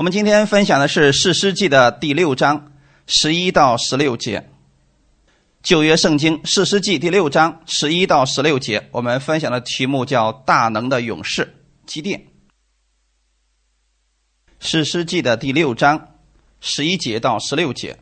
我们今天分享的是《士师记》的第六章十一到十六节。旧约圣经《士师记》第六章十一到十六节，我们分享的题目叫“大能的勇士”基甸。《士师记》的第六章十一节到十六节，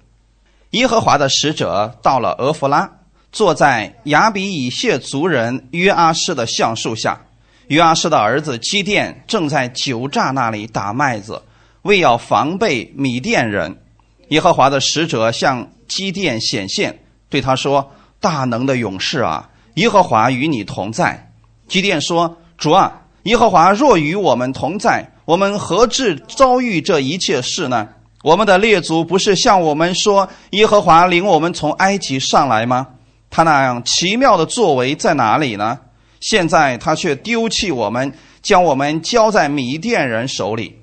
耶和华的使者到了俄弗拉，坐在亚比以谢族人约阿施的橡树下。约阿施的儿子基甸正在酒榨那里打麦子。为要防备米甸人，耶和华的使者向基甸显现，对他说：“大能的勇士啊，耶和华与你同在。”基甸说：“主啊，耶和华若与我们同在，我们何至遭遇这一切事呢？我们的列祖不是向我们说，耶和华领我们从埃及上来吗？他那样奇妙的作为在哪里呢？现在他却丢弃我们，将我们交在米甸人手里。”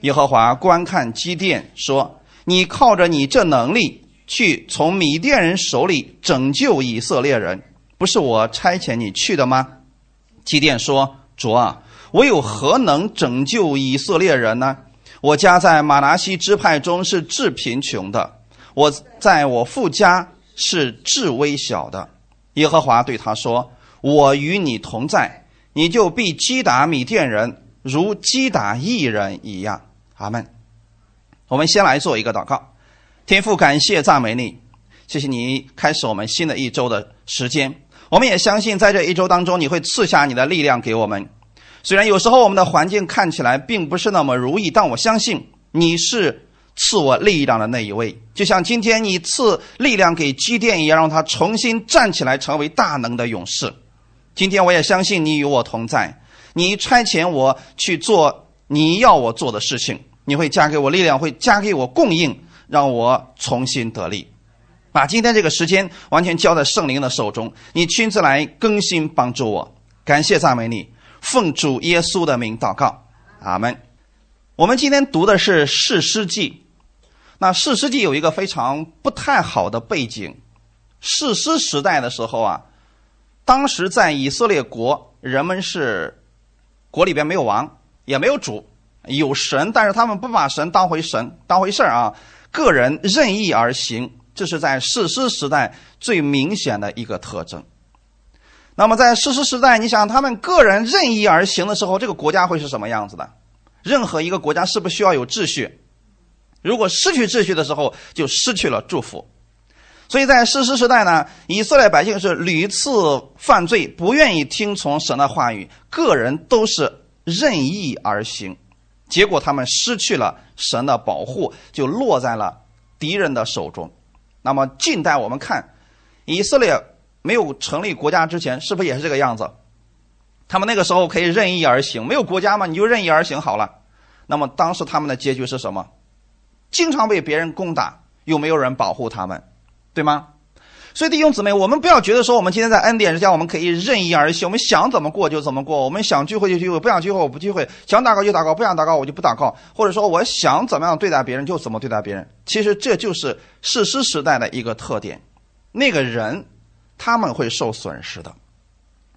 耶和华观看基甸，说：“你靠着你这能力去从米甸人手里拯救以色列人，不是我差遣你去的吗？”基甸说：“主啊，我有何能拯救以色列人呢？我家在马拿西支派中是至贫穷的，我在我父家是至微小的。”耶和华对他说：“我与你同在，你就必击打米甸人，如击打一人一样。”阿门。我们先来做一个祷告，天父，感谢赞美你，谢谢你开始我们新的一周的时间。我们也相信，在这一周当中，你会赐下你的力量给我们。虽然有时候我们的环境看起来并不是那么如意，但我相信你是赐我力量的那一位。就像今天你赐力量给基甸一样，让他重新站起来，成为大能的勇士。今天我也相信你与我同在，你差遣我去做你要我做的事情。你会加给我力量，会加给我供应，让我重新得力。把今天这个时间完全交在圣灵的手中，你亲自来更新帮助我。感谢赞美你，奉主耶稣的名祷告，阿门。我们今天读的是士师记。那士师记有一个非常不太好的背景。士师时代的时候啊，当时在以色列国，人们是国里边没有王，也没有主。有神，但是他们不把神当回神当回事儿啊！个人任意而行，这是在史诗时代最明显的一个特征。那么在史诗时代，你想他们个人任意而行的时候，这个国家会是什么样子的？任何一个国家是不是需要有秩序？如果失去秩序的时候，就失去了祝福。所以在史诗时代呢，以色列百姓是屡次犯罪，不愿意听从神的话语，个人都是任意而行。结果他们失去了神的保护，就落在了敌人的手中。那么近代我们看，以色列没有成立国家之前，是不是也是这个样子？他们那个时候可以任意而行，没有国家嘛，你就任意而行好了。那么当时他们的结局是什么？经常被别人攻打，又没有人保护他们，对吗？所以弟兄姊妹，我们不要觉得说我们今天在恩典之下，我们可以任意而行，我们想怎么过就怎么过，我们想聚会就聚会，不想聚会我不聚会，想祷告就祷告，不想祷告我就不祷告，或者说我想怎么样对待别人就怎么对待别人。其实这就是史诗时代的一个特点，那个人他们会受损失的。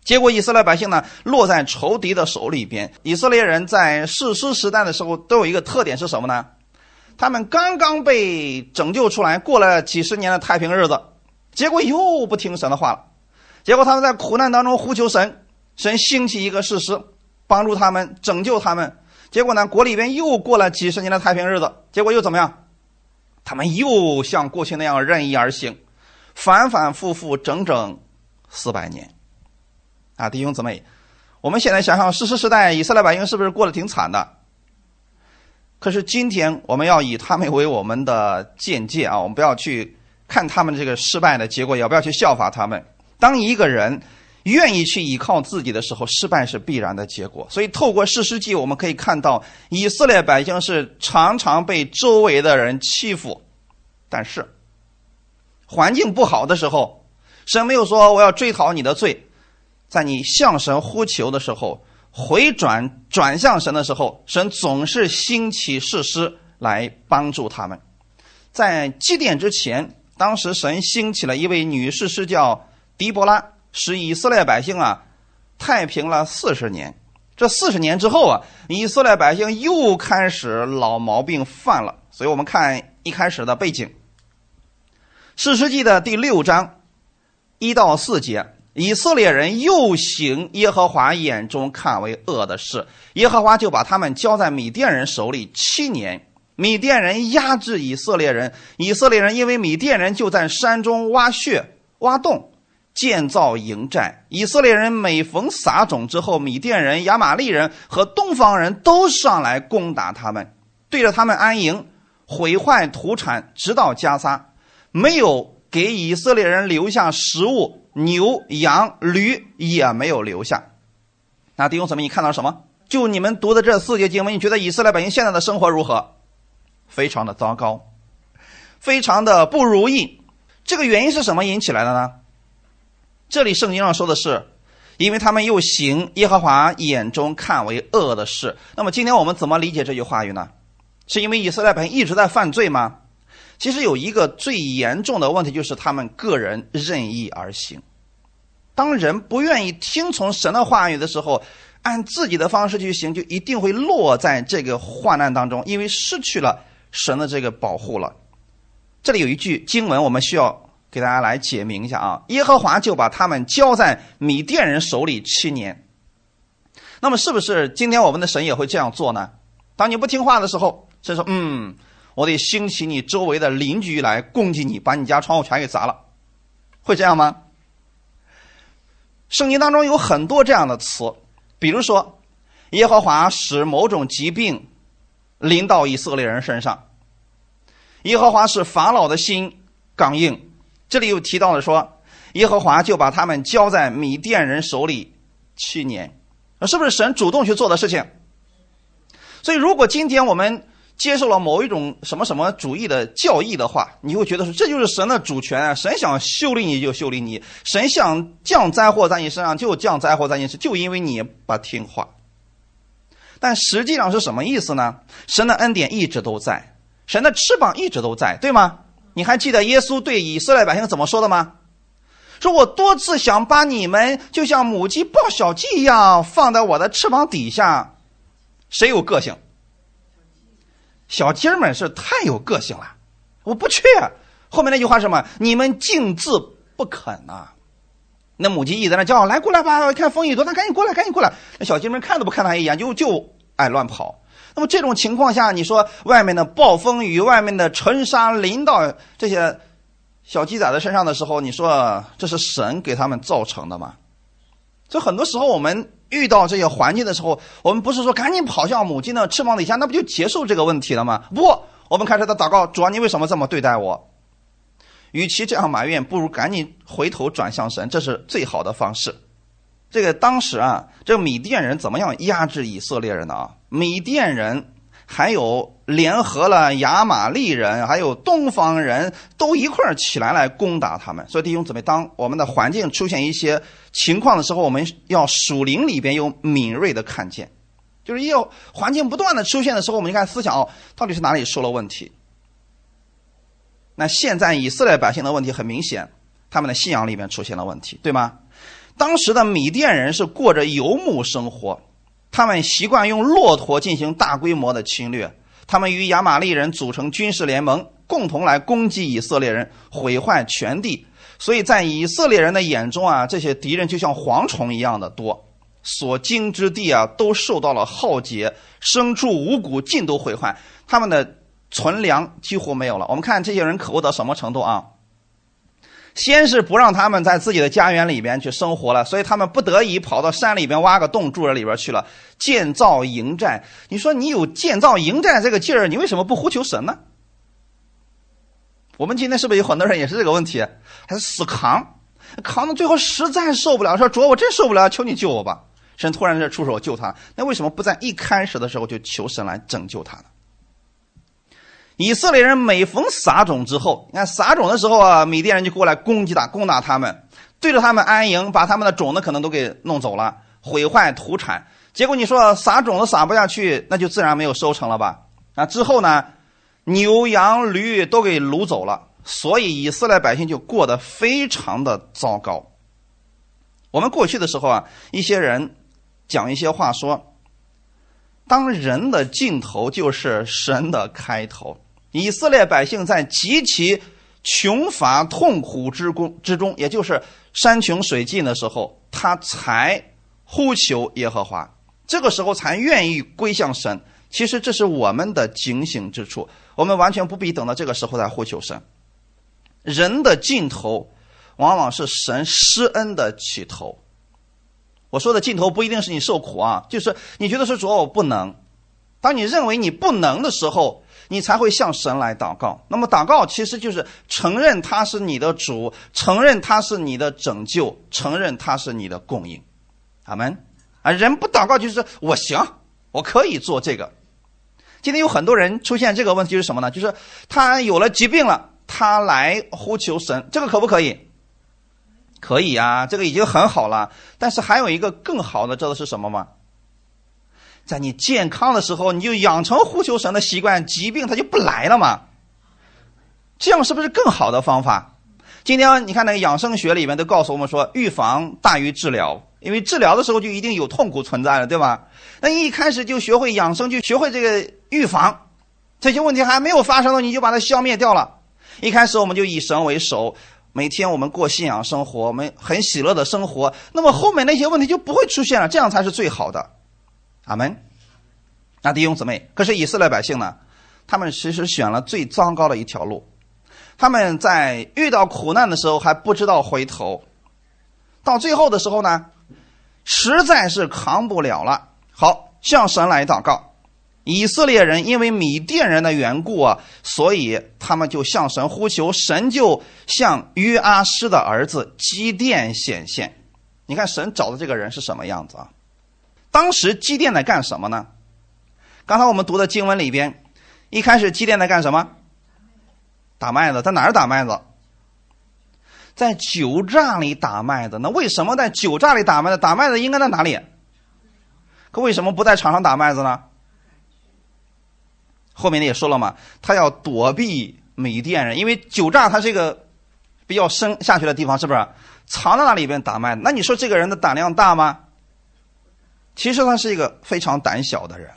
结果以色列百姓呢落在仇敌的手里边。以色列人在史诗时代的时候都有一个特点是什么呢？他们刚刚被拯救出来，过了几十年的太平日子。结果又不听神的话了，结果他们在苦难当中呼求神，神兴起一个事实，帮助他们拯救他们。结果呢，国里边又过了几十年的太平日子，结果又怎么样？他们又像过去那样任意而行，反反复复整整四百年。啊，弟兄姊妹，我们现在想想，史诗时代以色列百姓是不是过得挺惨的？可是今天我们要以他们为我们的见解啊，我们不要去。看他们这个失败的结果，要不要去效法他们？当一个人愿意去依靠自己的时候，失败是必然的结果。所以，透过事实记，我们可以看到以色列百姓是常常被周围的人欺负，但是环境不好的时候，神没有说我要追讨你的罪，在你向神呼求的时候，回转转向神的时候，神总是兴起事师来帮助他们。在祭奠之前。当时神兴起了一位女士，是叫狄伯拉，使以色列百姓啊太平了四十年。这四十年之后啊，以色列百姓又开始老毛病犯了。所以我们看一开始的背景，《史诗记》的第六章一到四节，以色列人又行耶和华眼中看为恶的事，耶和华就把他们交在米甸人手里七年。米甸人压制以色列人，以色列人因为米甸人就在山中挖穴、挖洞。建造营寨，以色列人每逢撒种之后，米甸人、亚玛利人和东方人都上来攻打他们，对着他们安营，毁坏土产，直到加撒，没有给以色列人留下食物，牛、羊、驴也没有留下。那弟兄姊妹，你看到什么？就你们读的这四节经文，你觉得以色列百姓现在的生活如何？非常的糟糕，非常的不如意。这个原因是什么引起来的呢？这里圣经上说的是，因为他们又行耶和华眼中看为恶的事。那么今天我们怎么理解这句话语呢？是因为以色列人一直在犯罪吗？其实有一个最严重的问题，就是他们个人任意而行。当人不愿意听从神的话语的时候，按自己的方式去行，就一定会落在这个患难当中，因为失去了神的这个保护了。这里有一句经文，我们需要。给大家来解明一下啊，耶和华就把他们交在米甸人手里七年。那么，是不是今天我们的神也会这样做呢？当你不听话的时候，神说：“嗯，我得兴起你周围的邻居来攻击你，把你家窗户全给砸了。”会这样吗？圣经当中有很多这样的词，比如说，耶和华使某种疾病临到以色列人身上，耶和华使法老的心刚硬。这里又提到了说，耶和华就把他们交在米甸人手里七年，是不是神主动去做的事情？所以，如果今天我们接受了某一种什么什么主义的教义的话，你会觉得说这就是神的主权，神想修理你就修理你，神想降灾祸在你身上就降灾祸在你身上，就因为你不听话。但实际上是什么意思呢？神的恩典一直都在，神的翅膀一直都在，对吗？你还记得耶稣对以色列百姓怎么说的吗？说我多次想把你们就像母鸡抱小鸡一样放在我的翅膀底下，谁有个性？小鸡儿们是太有个性了，我不去。后面那句话什么？你们竟自不肯呐！那母鸡一直在那叫，来过来吧，看风雨多大，赶紧过来，赶紧过来。那小鸡们看都不看他一眼，就就爱乱跑。那么这种情况下，你说外面的暴风雨、外面的尘沙淋到这些小鸡仔的身上的时候，你说这是神给他们造成的吗？所以很多时候我们遇到这些环境的时候，我们不是说赶紧跑向母鸡的翅膀底下，那不就结束这个问题了吗？不，我们开始在祷告，主啊，你为什么这么对待我？与其这样埋怨，不如赶紧回头转向神，这是最好的方式。这个当时啊，这个米甸人怎么样压制以色列人的啊？米甸人还有联合了亚玛利人，还有东方人都一块儿起来来攻打他们。所以弟兄姊妹，当我们的环境出现一些情况的时候，我们要属灵里边有敏锐的看见，就是要环境不断的出现的时候，我们就看思想哦，到底是哪里出了问题？那现在以色列百姓的问题很明显，他们的信仰里面出现了问题，对吗？当时的米甸人是过着游牧生活，他们习惯用骆驼进行大规模的侵略。他们与亚玛利人组成军事联盟，共同来攻击以色列人，毁坏全地。所以在以色列人的眼中啊，这些敌人就像蝗虫一样的多，所经之地啊都受到了浩劫，牲畜五谷尽都毁坏，他们的存粮几乎没有了。我们看这些人可恶到什么程度啊？先是不让他们在自己的家园里边去生活了，所以他们不得已跑到山里边挖个洞住在里边去了，建造营寨。你说你有建造营寨这个劲儿，你为什么不呼求神呢？我们今天是不是有很多人也是这个问题，还是死扛，扛到最后实在受不了，说主，我真受不了，求你救我吧。神突然这出手救他，那为什么不在一开始的时候就求神来拯救他呢？以色列人每逢撒种之后，你看撒种的时候啊，米甸人就过来攻击打攻打他们，对着他们安营，把他们的种子可能都给弄走了，毁坏土产。结果你说撒种子撒不下去，那就自然没有收成了吧？那之后呢，牛羊驴都给掳走了，所以以色列百姓就过得非常的糟糕。我们过去的时候啊，一些人。讲一些话说：当人的尽头就是神的开头。以色列百姓在极其穷乏痛苦之中之中，也就是山穷水尽的时候，他才呼求耶和华，这个时候才愿意归向神。其实这是我们的警醒之处，我们完全不必等到这个时候再呼求神。人的尽头，往往是神施恩的起头。我说的尽头不一定是你受苦啊，就是你觉得说主我不能，当你认为你不能的时候。你才会向神来祷告。那么祷告其实就是承认他是你的主，承认他是你的拯救，承认他是你的供应。阿门。啊，人不祷告就是我行，我可以做这个。今天有很多人出现这个问题是什么呢？就是他有了疾病了，他来呼求神，这个可不可以？可以啊，这个已经很好了。但是还有一个更好的，知道是什么吗？在你健康的时候，你就养成呼求神的习惯，疾病它就不来了嘛。这样是不是更好的方法？今天你看那个养生学里面都告诉我们说，预防大于治疗，因为治疗的时候就一定有痛苦存在了，对吧？那你一开始就学会养生，就学会这个预防，这些问题还没有发生呢，你就把它消灭掉了。一开始我们就以神为首，每天我们过信仰生活，我们很喜乐的生活，那么后面那些问题就不会出现了，这样才是最好的。阿门。那弟兄姊妹，可是以色列百姓呢？他们其实选了最糟糕的一条路。他们在遇到苦难的时候还不知道回头，到最后的时候呢，实在是扛不了了。好，向神来祷告。以色列人因为米甸人的缘故啊，所以他们就向神呼求，神就向约阿施的儿子基甸显现。你看神找的这个人是什么样子啊？当时基甸在干什么呢？刚才我们读的经文里边，一开始基甸在干什么？打麦子，在哪儿打麦子？在酒榨里打麦子。那为什么在酒榨里打麦子？打麦子应该在哪里？可为什么不在场上打麦子呢？后面也说了嘛，他要躲避美甸人，因为酒榨它是一个比较深下去的地方，是不是？藏在那里边打麦。那你说这个人的胆量大吗？其实他是一个非常胆小的人，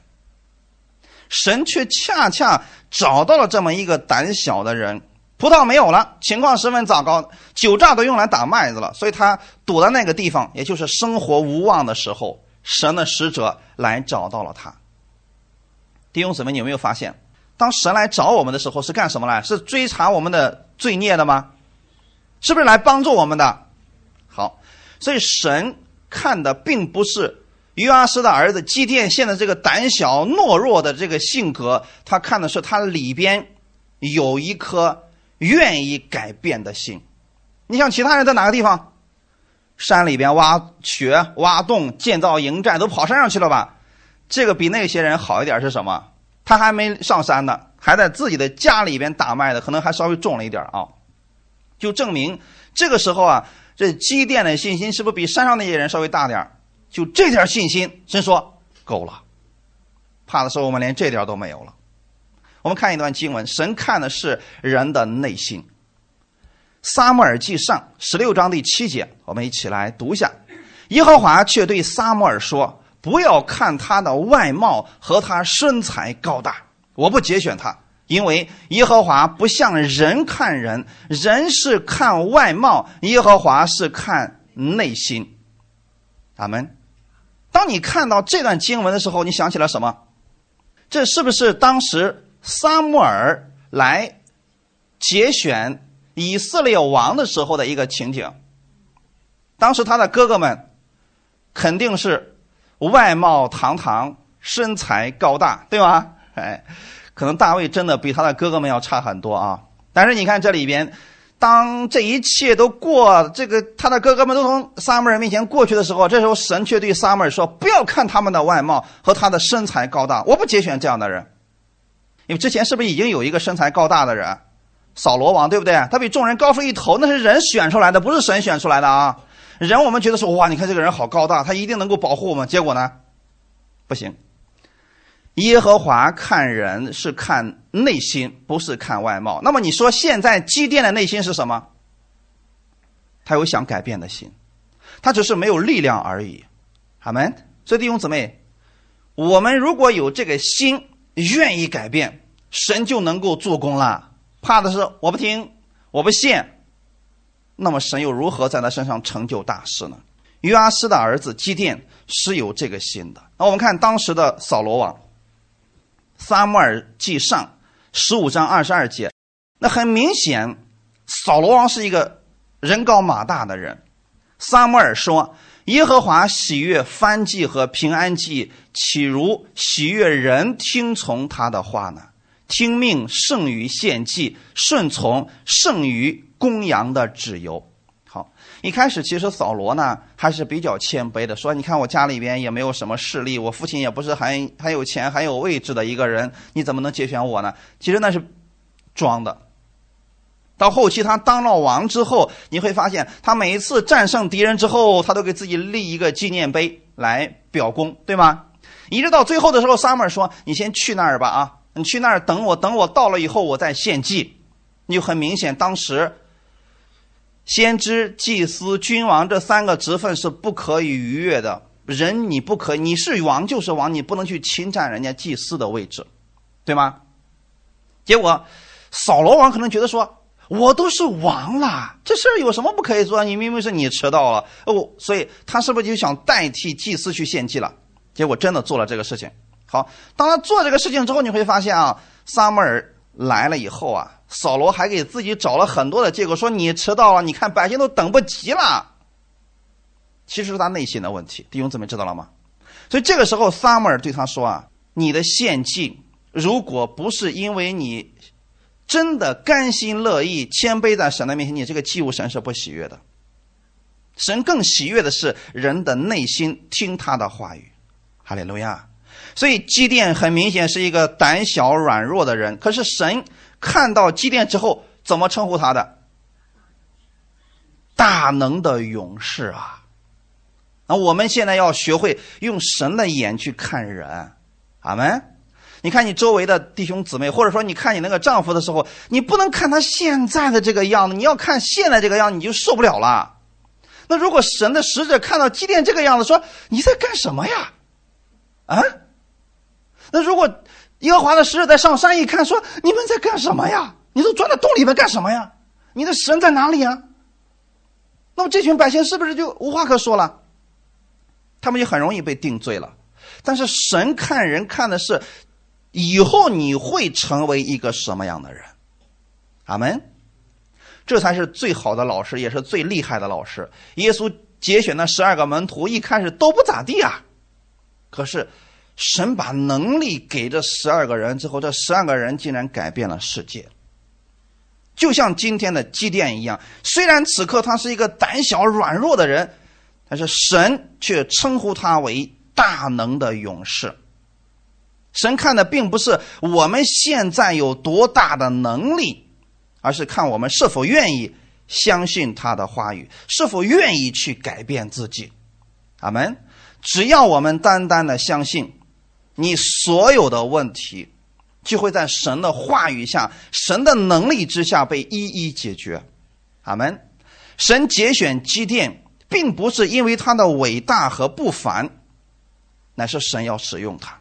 神却恰恰找到了这么一个胆小的人。葡萄没有了，情况十分糟糕，酒榨都用来打麦子了，所以他躲在那个地方，也就是生活无望的时候，神的使者来找到了他。弟兄姊妹，你有没有发现，当神来找我们的时候，是干什么来？是追查我们的罪孽的吗？是不是来帮助我们的？好，所以神看的并不是。约阿斯的儿子基甸现在这个胆小懦弱的这个性格，他看的是他里边有一颗愿意改变的心。你像其他人在哪个地方？山里边挖穴、挖洞、建造营寨，都跑山上去了吧？这个比那些人好一点是什么？他还没上山呢，还在自己的家里边打麦的，可能还稍微重了一点啊。就证明这个时候啊，这基甸的信心是不是比山上那些人稍微大点儿就这点信心，神说够了。怕的时候，我们连这点都没有了。我们看一段经文，神看的是人的内心。撒母耳记上十六章第七节，我们一起来读一下。耶和华却对撒母耳说：“不要看他的外貌和他身材高大，我不节选他，因为耶和华不像人看人，人是看外貌，耶和华是看内心。”阿门。当你看到这段经文的时候，你想起了什么？这是不是当时撒母耳来节选以色列王的时候的一个情景？当时他的哥哥们肯定是外貌堂堂、身材高大，对吧？哎，可能大卫真的比他的哥哥们要差很多啊。但是你看这里边。当这一切都过，这个他的哥哥们都从撒母耳面前过去的时候，这时候神却对撒母耳说：“不要看他们的外貌和他的身材高大，我不节选这样的人。因为之前是不是已经有一个身材高大的人，扫罗王，对不对？他比众人高出一头，那是人选出来的，不是神选出来的啊！人我们觉得说，哇，你看这个人好高大，他一定能够保护我们。结果呢，不行。耶和华看人是看内心，不是看外貌。那么你说现在基甸的内心是什么？他有想改变的心，他只是没有力量而已。阿门。所以弟兄姊妹，我们如果有这个心，愿意改变，神就能够做工了。怕的是我不听，我不信，那么神又如何在他身上成就大事呢？约阿斯的儿子基甸是有这个心的。那我们看当时的扫罗王，撒母耳记上十五章二十二节，那很明显，扫罗王是一个人高马大的人。撒母耳说：“耶和华喜悦翻祭和平安祭，岂如喜悦人听从他的话呢？听命胜于献祭，顺从胜于公羊的脂油。”一开始其实扫罗呢还是比较谦卑的，说：“你看我家里边也没有什么势力，我父亲也不是很很有钱、很有位置的一个人，你怎么能节选我呢？”其实那是装的。到后期他当了王之后，你会发现他每一次战胜敌人之后，他都给自己立一个纪念碑来表功，对吗？一直到最后的时候，撒母说：“你先去那儿吧，啊，你去那儿等我，等我到了以后，我再献祭。”你就很明显，当时先知、祭司、君王这三个职分是不可以逾越的。人你不可，你是王就是王，你不能去侵占人家祭司的位置，对吗？结果扫罗王可能觉得说。我都是王了，这事儿有什么不可以做？你明明是你迟到了哦，所以他是不是就想代替祭司去献祭了？结果真的做了这个事情。好，当他做这个事情之后，你会发现啊，撒母耳来了以后啊，扫罗还给自己找了很多的借口，说你迟到了，你看百姓都等不及了。其实是他内心的问题，弟兄姊妹知道了吗？所以这个时候，撒母耳对他说啊，你的献祭如果不是因为你。真的甘心乐意、谦卑在神的面前，你这个祭物神是不喜悦的。神更喜悦的是人的内心听他的话语，哈利路亚。所以基甸很明显是一个胆小软弱的人，可是神看到基甸之后，怎么称呼他的？大能的勇士啊！那我们现在要学会用神的眼去看人，阿门。你看你周围的弟兄姊妹，或者说你看你那个丈夫的时候，你不能看他现在的这个样子，你要看现在这个样子，你就受不了了。那如果神的使者看到祭奠这个样子，说你在干什么呀？啊？那如果耶和华的使者在上山一看，说你们在干什么呀？你都钻到洞里面干什么呀？你的神在哪里呀？那么这群百姓是不是就无话可说了？他们就很容易被定罪了。但是神看人看的是。以后你会成为一个什么样的人？阿门。这才是最好的老师，也是最厉害的老师。耶稣节选的十二个门徒一开始都不咋地啊，可是神把能力给这十二个人之后，这十二个人竟然改变了世界。就像今天的祭奠一样，虽然此刻他是一个胆小软弱的人，但是神却称呼他为大能的勇士。神看的并不是我们现在有多大的能力，而是看我们是否愿意相信他的话语，是否愿意去改变自己。阿门。只要我们单单的相信，你所有的问题就会在神的话语下、神的能力之下被一一解决。阿门。神节选基甸，并不是因为他的伟大和不凡，乃是神要使用他。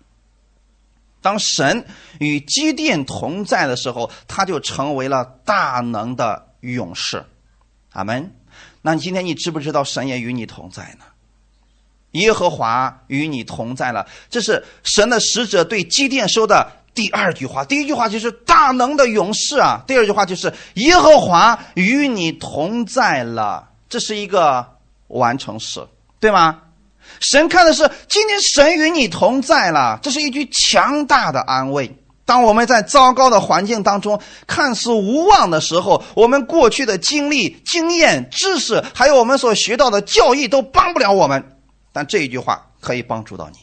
当神与基甸同在的时候，他就成为了大能的勇士。阿门。那你今天你知不知道神也与你同在呢？耶和华与你同在了，这是神的使者对基甸说的第二句话。第一句话就是大能的勇士啊，第二句话就是耶和华与你同在了，这是一个完成时，对吗？神看的是今天神与你同在了，这是一句强大的安慰。当我们在糟糕的环境当中看似无望的时候，我们过去的经历、经验、知识，还有我们所学到的教义都帮不了我们。但这一句话可以帮助到你。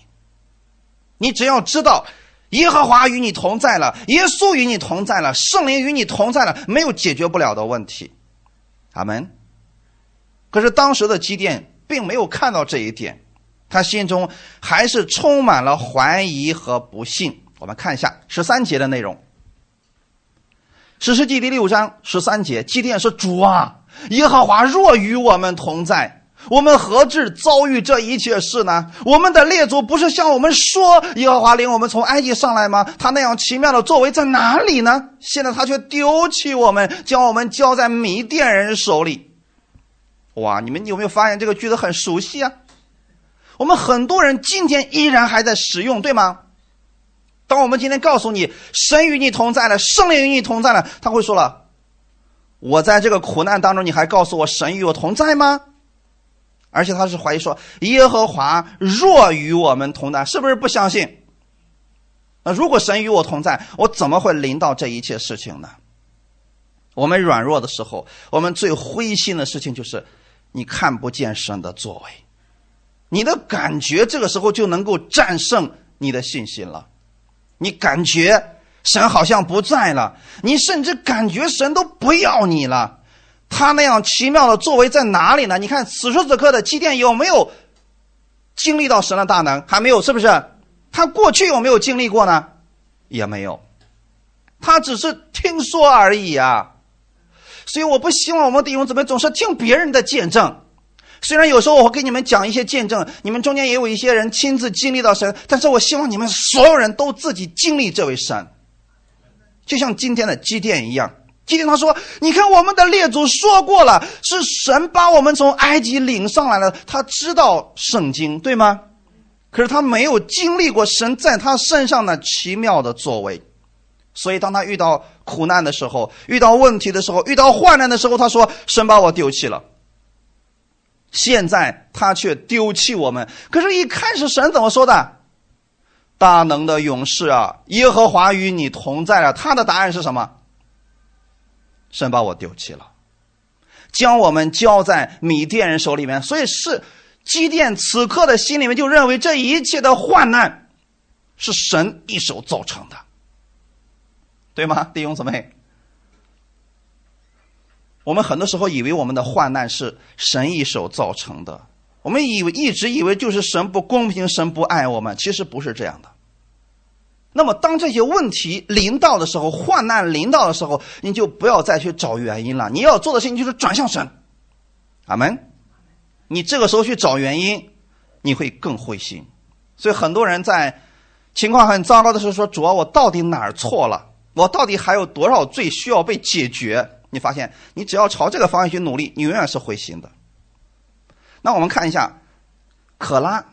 你只要知道，耶和华与你同在了，耶稣与你同在了，圣灵与你同在了，没有解决不了的问题。阿门。可是当时的基甸并没有看到这一点。他心中还是充满了怀疑和不信。我们看一下十三节的内容，《史诗记》第六章十三节，基甸说：“主啊，耶和华若与我们同在，我们何至遭遇这一切事呢？我们的列祖不是向我们说耶和华领我们从埃及上来吗？他那样奇妙的作为在哪里呢？现在他却丢弃我们，将我们交在米甸人手里。哇！你们有没有发现这个句子很熟悉啊？我们很多人今天依然还在使用，对吗？当我们今天告诉你神与你同在了，圣灵与你同在了，他会说了：“我在这个苦难当中，你还告诉我神与我同在吗？”而且他是怀疑说：“耶和华若与我们同在，是不是不相信？那如果神与我同在，我怎么会临到这一切事情呢？”我们软弱的时候，我们最灰心的事情就是你看不见神的作为，你的感觉这个时候就能够战胜你的信心了。你感觉神好像不在了，你甚至感觉神都不要你了。他那样奇妙的作为在哪里呢？你看此时此刻的基甸有没有经历到神的大能？还没有，是不是？他过去有没有经历过呢？也没有，他只是听说而已啊。所以我不希望我们弟兄姊妹总是听别人的见证。虽然有时候我会给你们讲一些见证，你们中间也有一些人亲自经历到神，但是我希望你们所有人都自己经历这位神，就像今天的基甸一样。基甸他说：“你看，我们的列祖说过了，是神把我们从埃及领上来了。他知道圣经，对吗？可是他没有经历过神在他身上的奇妙的作为，所以当他遇到苦难的时候，遇到问题的时候，遇到患难的时候，他说：神把我丢弃了。”现在他却丢弃我们。可是，一开始神怎么说的？大能的勇士啊，耶和华与你同在了。他的答案是什么？神把我丢弃了，将我们交在米甸人手里面。所以，是基甸此刻的心里面就认为这一切的患难是神一手造成的，对吗，弟兄姊妹？我们很多时候以为我们的患难是神一手造成的，我们以为一直以为就是神不公平，神不爱我们，其实不是这样的。那么，当这些问题临到的时候，患难临到的时候，你就不要再去找原因了。你要做的事情就是转向神，阿门。你这个时候去找原因，你会更灰心。所以，很多人在情况很糟糕的时候说：“主啊，我到底哪儿错了？我到底还有多少罪需要被解决？”你发现，你只要朝这个方向去努力，你永远是灰心的。那我们看一下，可拉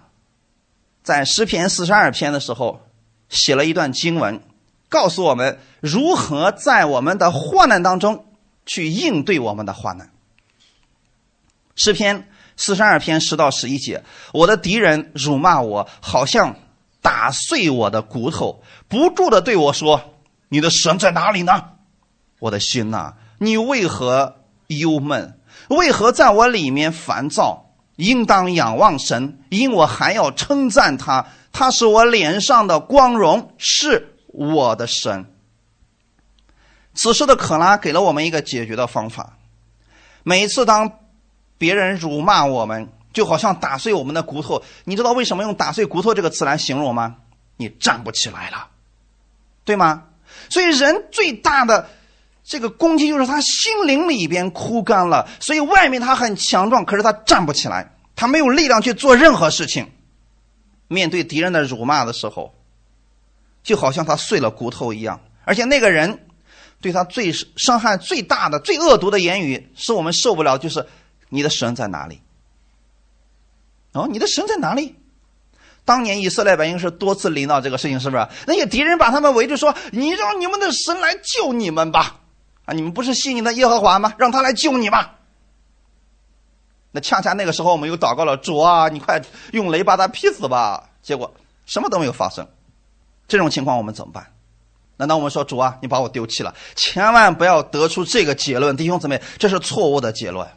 在诗篇四十二篇的时候写了一段经文，告诉我们如何在我们的患难当中去应对我们的患难。诗篇四十二篇十到十一节，我的敌人辱骂我，好像打碎我的骨头，不住的对我说：“你的神在哪里呢？”我的心呐！你为何忧闷？为何在我里面烦躁？应当仰望神，因我还要称赞他。他是我脸上的光荣，是我的神。此时的可拉给了我们一个解决的方法。每次当别人辱骂我们，就好像打碎我们的骨头。你知道为什么用“打碎骨头”这个词来形容吗？你站不起来了，对吗？所以人最大的。这个攻击就是他心灵里边枯干了，所以外面他很强壮，可是他站不起来，他没有力量去做任何事情。面对敌人的辱骂的时候，就好像他碎了骨头一样。而且那个人对他最伤害最大的、最恶毒的言语，是我们受不了，就是你的神在哪里？哦，你的神在哪里？当年以色列百姓是多次临到这个事情，是不是？那些敌人把他们围住，说：“你让你们的神来救你们吧。”啊！你们不是信你的耶和华吗？让他来救你吧。那恰恰那个时候，我们又祷告了主啊，你快用雷把他劈死吧。结果什么都没有发生。这种情况我们怎么办？难道我们说主啊，你把我丢弃了？千万不要得出这个结论，弟兄姊妹，这是错误的结论。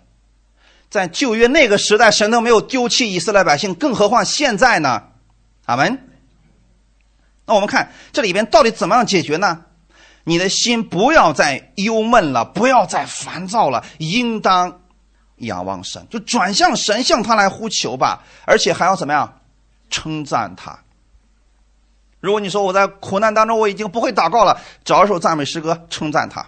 在旧约那个时代，神都没有丢弃以色列百姓，更何况现在呢？阿门。那我们看这里边到底怎么样解决呢？你的心不要再忧闷了，不要再烦躁了，应当仰望神，就转向神，向他来呼求吧。而且还要怎么样？称赞他。如果你说我在苦难当中我已经不会祷告了，找一首赞美诗歌称赞他。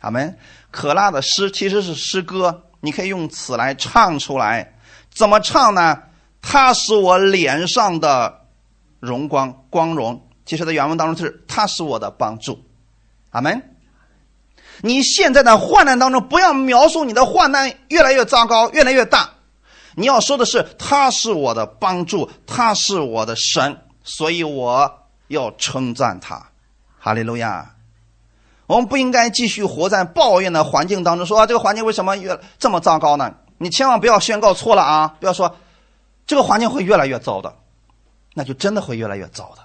阿门。可拉的诗其实是诗歌，你可以用词来唱出来。怎么唱呢？他是我脸上的荣光、光荣。其实，在原文当中是他是我的帮助。阿门。你现在的患难当中，不要描述你的患难越来越糟糕、越来越大。你要说的是，他是我的帮助，他是我的神，所以我要称赞他。哈利路亚。我们不应该继续活在抱怨的环境当中，说这个环境为什么越这么糟糕呢？你千万不要宣告错了啊！不要说这个环境会越来越糟的，那就真的会越来越糟的。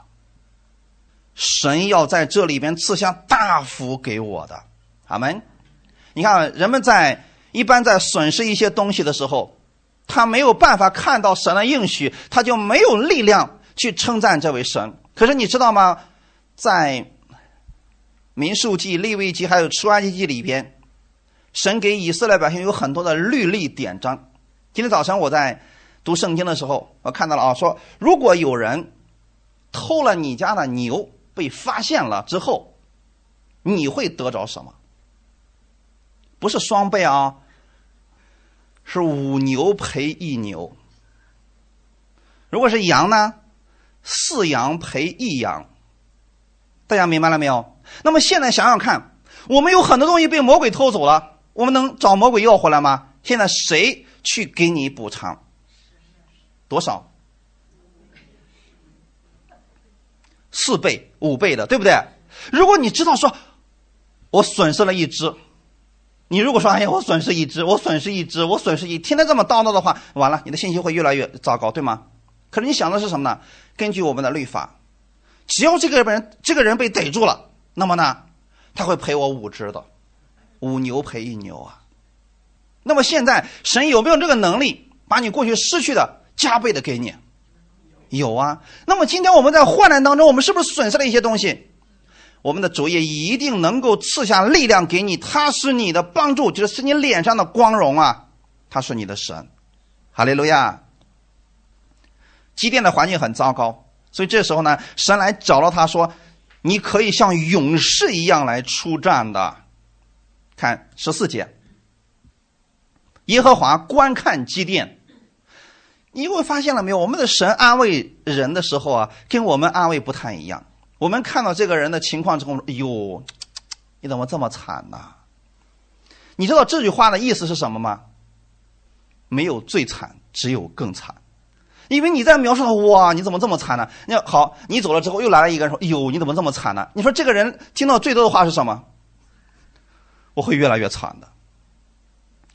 神要在这里边赐下大福给我的，阿门。你看，人们在一般在损失一些东西的时候，他没有办法看到神的应许，他就没有力量去称赞这位神。可是你知道吗？在民数记、利未记还有出埃及记里边，神给以色列百姓有很多的律例典章。今天早晨我在读圣经的时候，我看到了啊，说如果有人偷了你家的牛被发现了之后，你会得着什么？不是双倍啊，是五牛赔一牛。如果是羊呢，四羊赔一羊。大家明白了没有？那么现在想想看，我们有很多东西被魔鬼偷走了，我们能找魔鬼要回来吗？现在谁去给你补偿？多少？四倍、五倍的，对不对？如果你知道说，我损失了一只，你如果说哎呀，我损失一只，我损失一只，我损失一，天天这么叨叨的话，完了，你的信心会越来越糟糕，对吗？可是你想的是什么呢？根据我们的律法，只要这个人这个人被逮住了。那么呢，他会赔我五只的，五牛赔一牛啊。那么现在神有没有这个能力把你过去失去的加倍的给你？有啊。那么今天我们在患难当中，我们是不是损失了一些东西？我们的主也一定能够赐下力量给你，他是你的帮助，就是你脸上的光荣啊，他是你的神。哈利路亚。机电的环境很糟糕，所以这时候呢，神来找到他说。你可以像勇士一样来出战的，看十四节。耶和华观看基甸，你会发现了没有？我们的神安慰人的时候啊，跟我们安慰不太一样。我们看到这个人的情况之后，哎呦，你怎么这么惨呢？你知道这句话的意思是什么吗？没有最惨，只有更惨。因为你在描述他，哇，你怎么这么惨呢？那好，你走了之后，又来了一个人说：“哎哟，你怎么这么惨呢？”你说这个人听到最多的话是什么？我会越来越惨的。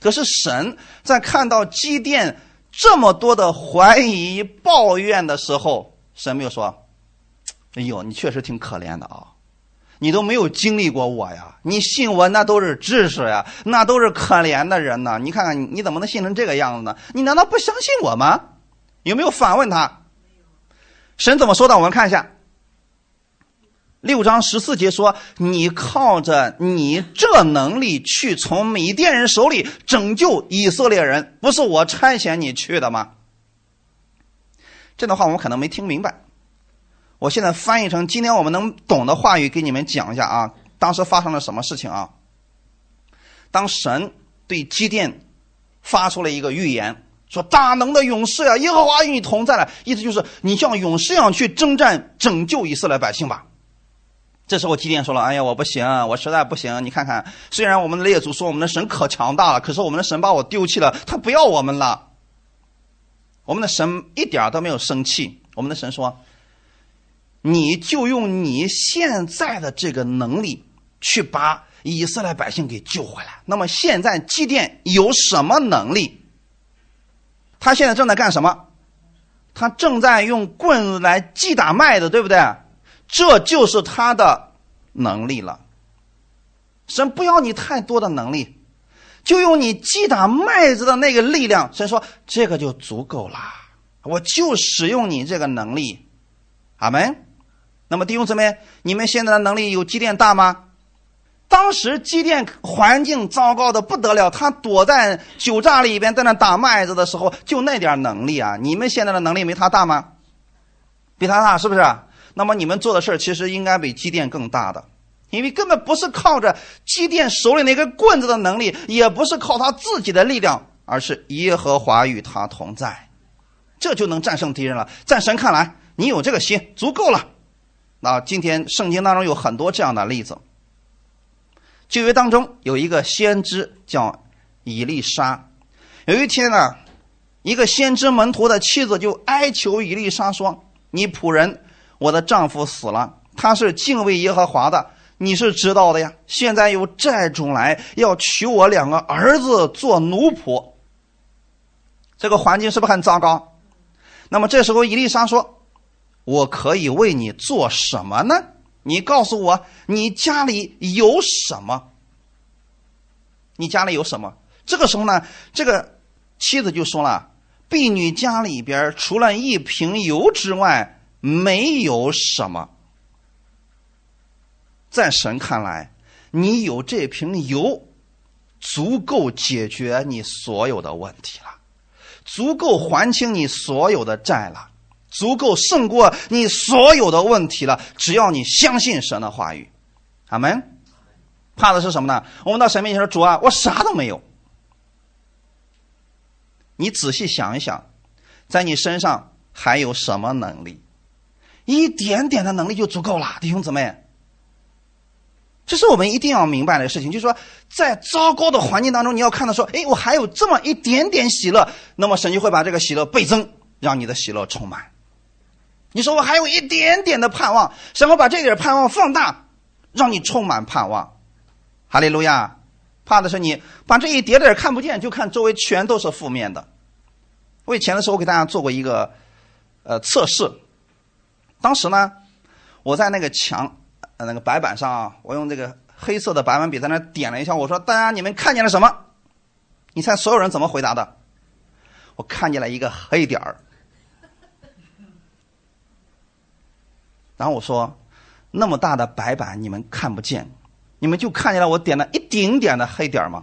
可是神在看到基甸这么多的怀疑、抱怨的时候，神没有说：“哎呦，你确实挺可怜的啊，你都没有经历过我呀，你信我那都是知识呀，那都是可怜的人呢。你看看你怎么能信成这个样子呢？你难道不相信我吗？”有没有反问他？神怎么说的？我们看一下。六章十四节说：“你靠着你这能力去从米甸人手里拯救以色列人，不是我差遣你去的吗？”这段话我们可能没听明白。我现在翻译成今天我们能懂的话语，给你们讲一下啊。当时发生了什么事情啊？当神对基甸发出了一个预言。说大能的勇士呀，耶和华与你同在了。意思就是你像勇士一样去征战，拯救以色列百姓吧。这时候基甸说了：“哎呀，我不行，我实在不行。你看看，虽然我们的列祖说我们的神可强大了，可是我们的神把我丢弃了，他不要我们了。我们的神一点都没有生气。我们的神说：你就用你现在的这个能力去把以色列百姓给救回来。那么现在祭奠有什么能力？”他现在正在干什么？他正在用棍子来击打麦子，对不对？这就是他的能力了。神不要你太多的能力，就用你击打麦子的那个力量。神说这个就足够了，我就使用你这个能力。阿门。那么弟兄姊妹，你们现在的能力有积电大吗？当时机电环境糟糕的不得了，他躲在酒榨里边，在那打麦子的时候，就那点能力啊！你们现在的能力没他大吗？比他大是不是？那么你们做的事其实应该比机电更大的，因为根本不是靠着基甸手里那根棍子的能力，也不是靠他自己的力量，而是耶和华与他同在，这就能战胜敌人了。在神看来，你有这个心足够了。那今天圣经当中有很多这样的例子。旧约当中有一个先知叫以利沙，有一天呢，一个先知门徒的妻子就哀求以利沙说：“你仆人，我的丈夫死了，他是敬畏耶和华的，你是知道的呀。现在有债主来要娶我两个儿子做奴仆，这个环境是不是很糟糕？那么这时候以利沙说：‘我可以为你做什么呢？’你告诉我，你家里有什么？你家里有什么？这个时候呢，这个妻子就说了：“婢女家里边除了一瓶油之外，没有什么。在神看来，你有这瓶油，足够解决你所有的问题了，足够还清你所有的债了。”足够胜过你所有的问题了。只要你相信神的话语，阿门。怕的是什么呢？我们到神面前说：“主啊，我啥都没有。”你仔细想一想，在你身上还有什么能力？一点点的能力就足够了，弟兄姊妹。这是我们一定要明白的事情，就是说，在糟糕的环境当中，你要看到说：“哎，我还有这么一点点喜乐。”那么神就会把这个喜乐倍增，让你的喜乐充满。你说我还有一点点的盼望，神会把这点盼望放大，让你充满盼望。哈利路亚！怕的是你把这一点点看不见，就看周围全都是负面的。我以前的时候给大家做过一个呃测试，当时呢，我在那个墙呃那个白板上，我用这个黑色的白板笔在那点了一下，我说大家你们看见了什么？你猜所有人怎么回答的？我看见了一个黑点儿。然后我说：“那么大的白板你们看不见，你们就看见了我点了一丁点的黑点吗？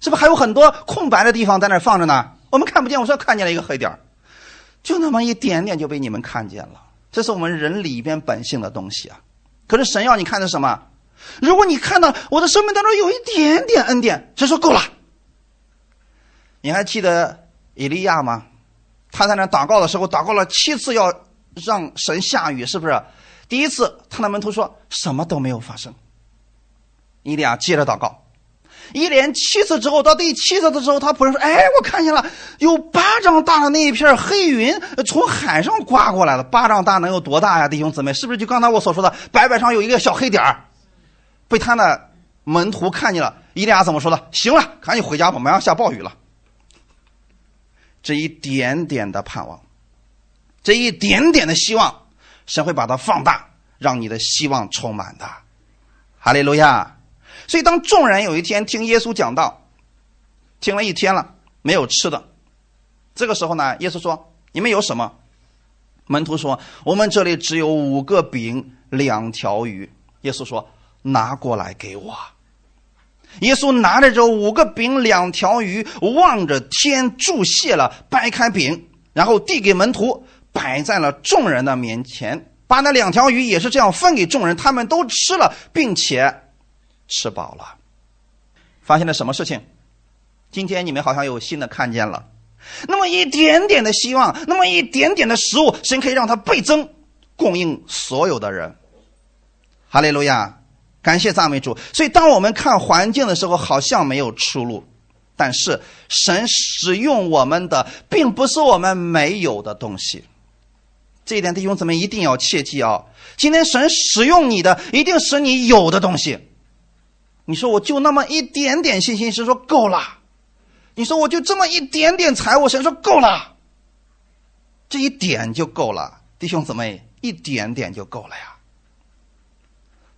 是不是还有很多空白的地方在那放着呢？我们看不见。我说看见了一个黑点就那么一点点就被你们看见了。这是我们人里边本性的东西啊。可是神要你看的什么？如果你看到我的生命当中有一点点恩典，神说够了。你还记得以利亚吗？他在那祷告的时候，祷告了七次要。”让神下雨，是不是？第一次，他的门徒说什么都没有发生。伊利亚接着祷告，一连七次之后，到第七次的时候，他仆人说：“哎，我看见了，有巴掌大的那一片黑云从海上刮过来了。巴掌大能有多大呀，弟兄姊妹？是不是就刚才我所说的白板上有一个小黑点儿？被他的门徒看见了。伊利亚怎么说的？行了，赶紧回家吧，马上下暴雨了。这一点点的盼望。”这一点点的希望，神会把它放大，让你的希望充满的。哈利路亚！所以当众人有一天听耶稣讲道，听了一天了，没有吃的，这个时候呢，耶稣说：“你们有什么？”门徒说：“我们这里只有五个饼，两条鱼。”耶稣说：“拿过来给我。”耶稣拿着这五个饼两条鱼，望着天注谢了，掰开饼，然后递给门徒。摆在了众人的面前，把那两条鱼也是这样分给众人，他们都吃了，并且吃饱了。发现了什么事情？今天你们好像有新的看见了，那么一点点的希望，那么一点点的食物，神可以让它倍增，供应所有的人。哈利路亚，感谢赞美主。所以，当我们看环境的时候，好像没有出路，但是神使用我们的，并不是我们没有的东西。这一点弟兄姊妹一定要切记啊！今天神使用你的，一定使你有的东西。你说我就那么一点点信心，神说够了。你说我就这么一点点财物，神说够了。这一点就够了，弟兄姊妹，一点点就够了呀。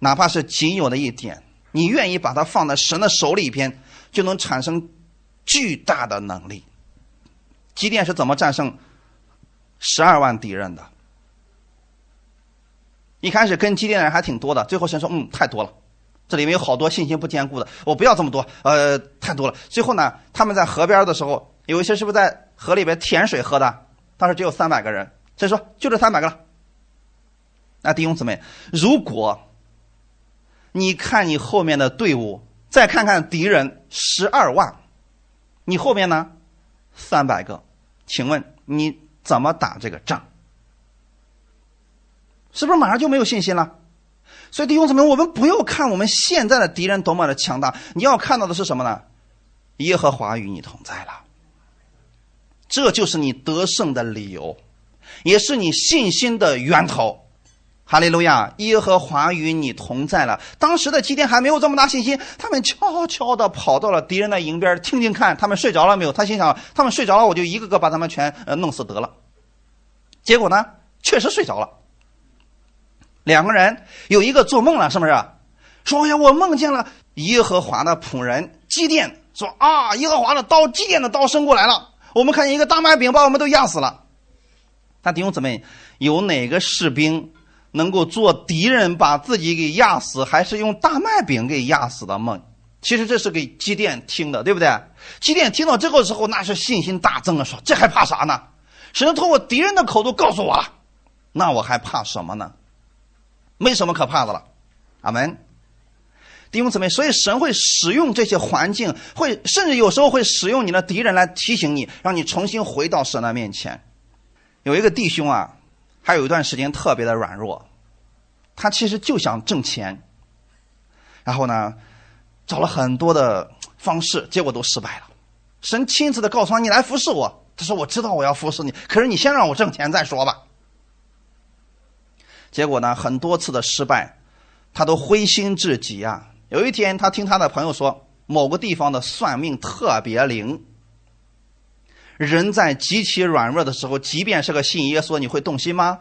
哪怕是仅有的一点，你愿意把它放在神的手里边，就能产生巨大的能力。基甸是怎么战胜十二万敌人的？一开始跟基甸人还挺多的，最后神说：“嗯，太多了，这里面有好多信心不坚固的，我不要这么多，呃，太多了。”最后呢，他们在河边的时候，有一些是不是在河里边舔水喝的？当时只有三百个人，所以说就这三百个了。那弟兄姊妹，如果你看你后面的队伍，再看看敌人十二万，你后面呢三百个，请问你怎么打这个仗？是不是马上就没有信心了？所以弟兄姊妹，我们不要看我们现在的敌人多么的强大，你要看到的是什么呢？耶和华与你同在了，这就是你得胜的理由，也是你信心的源头。哈利路亚！耶和华与你同在了。当时的基甸还没有这么大信心，他们悄悄的跑到了敌人的营边，听听看他们睡着了没有。他心想，他们睡着了，我就一个个把他们全呃弄死得了。结果呢，确实睡着了。两个人有一个做梦了，是不是？说：“呀，我梦见了耶和华的仆人基甸。”说：“啊，耶和华的刀，基甸的刀伸过来了。我们看见一个大麦饼，把我们都压死了。”但弟兄姊妹，有哪个士兵？能够做敌人把自己给压死，还是用大麦饼给压死的梦？其实这是给基甸听的，对不对？基甸听到这个时候，那是信心大增啊，说这还怕啥呢？神通过敌人的口都告诉我了，那我还怕什么呢？没什么可怕的了。阿门。弟兄姊妹，所以神会使用这些环境，会甚至有时候会使用你的敌人来提醒你，让你重新回到神的面前。有一个弟兄啊。还有一段时间特别的软弱，他其实就想挣钱，然后呢，找了很多的方式，结果都失败了。神亲自的告诉他：“你来服侍我。”他说：“我知道我要服侍你，可是你先让我挣钱再说吧。”结果呢，很多次的失败，他都灰心至极啊。有一天，他听他的朋友说，某个地方的算命特别灵。人在极其软弱的时候，即便是个信耶稣，你会动心吗？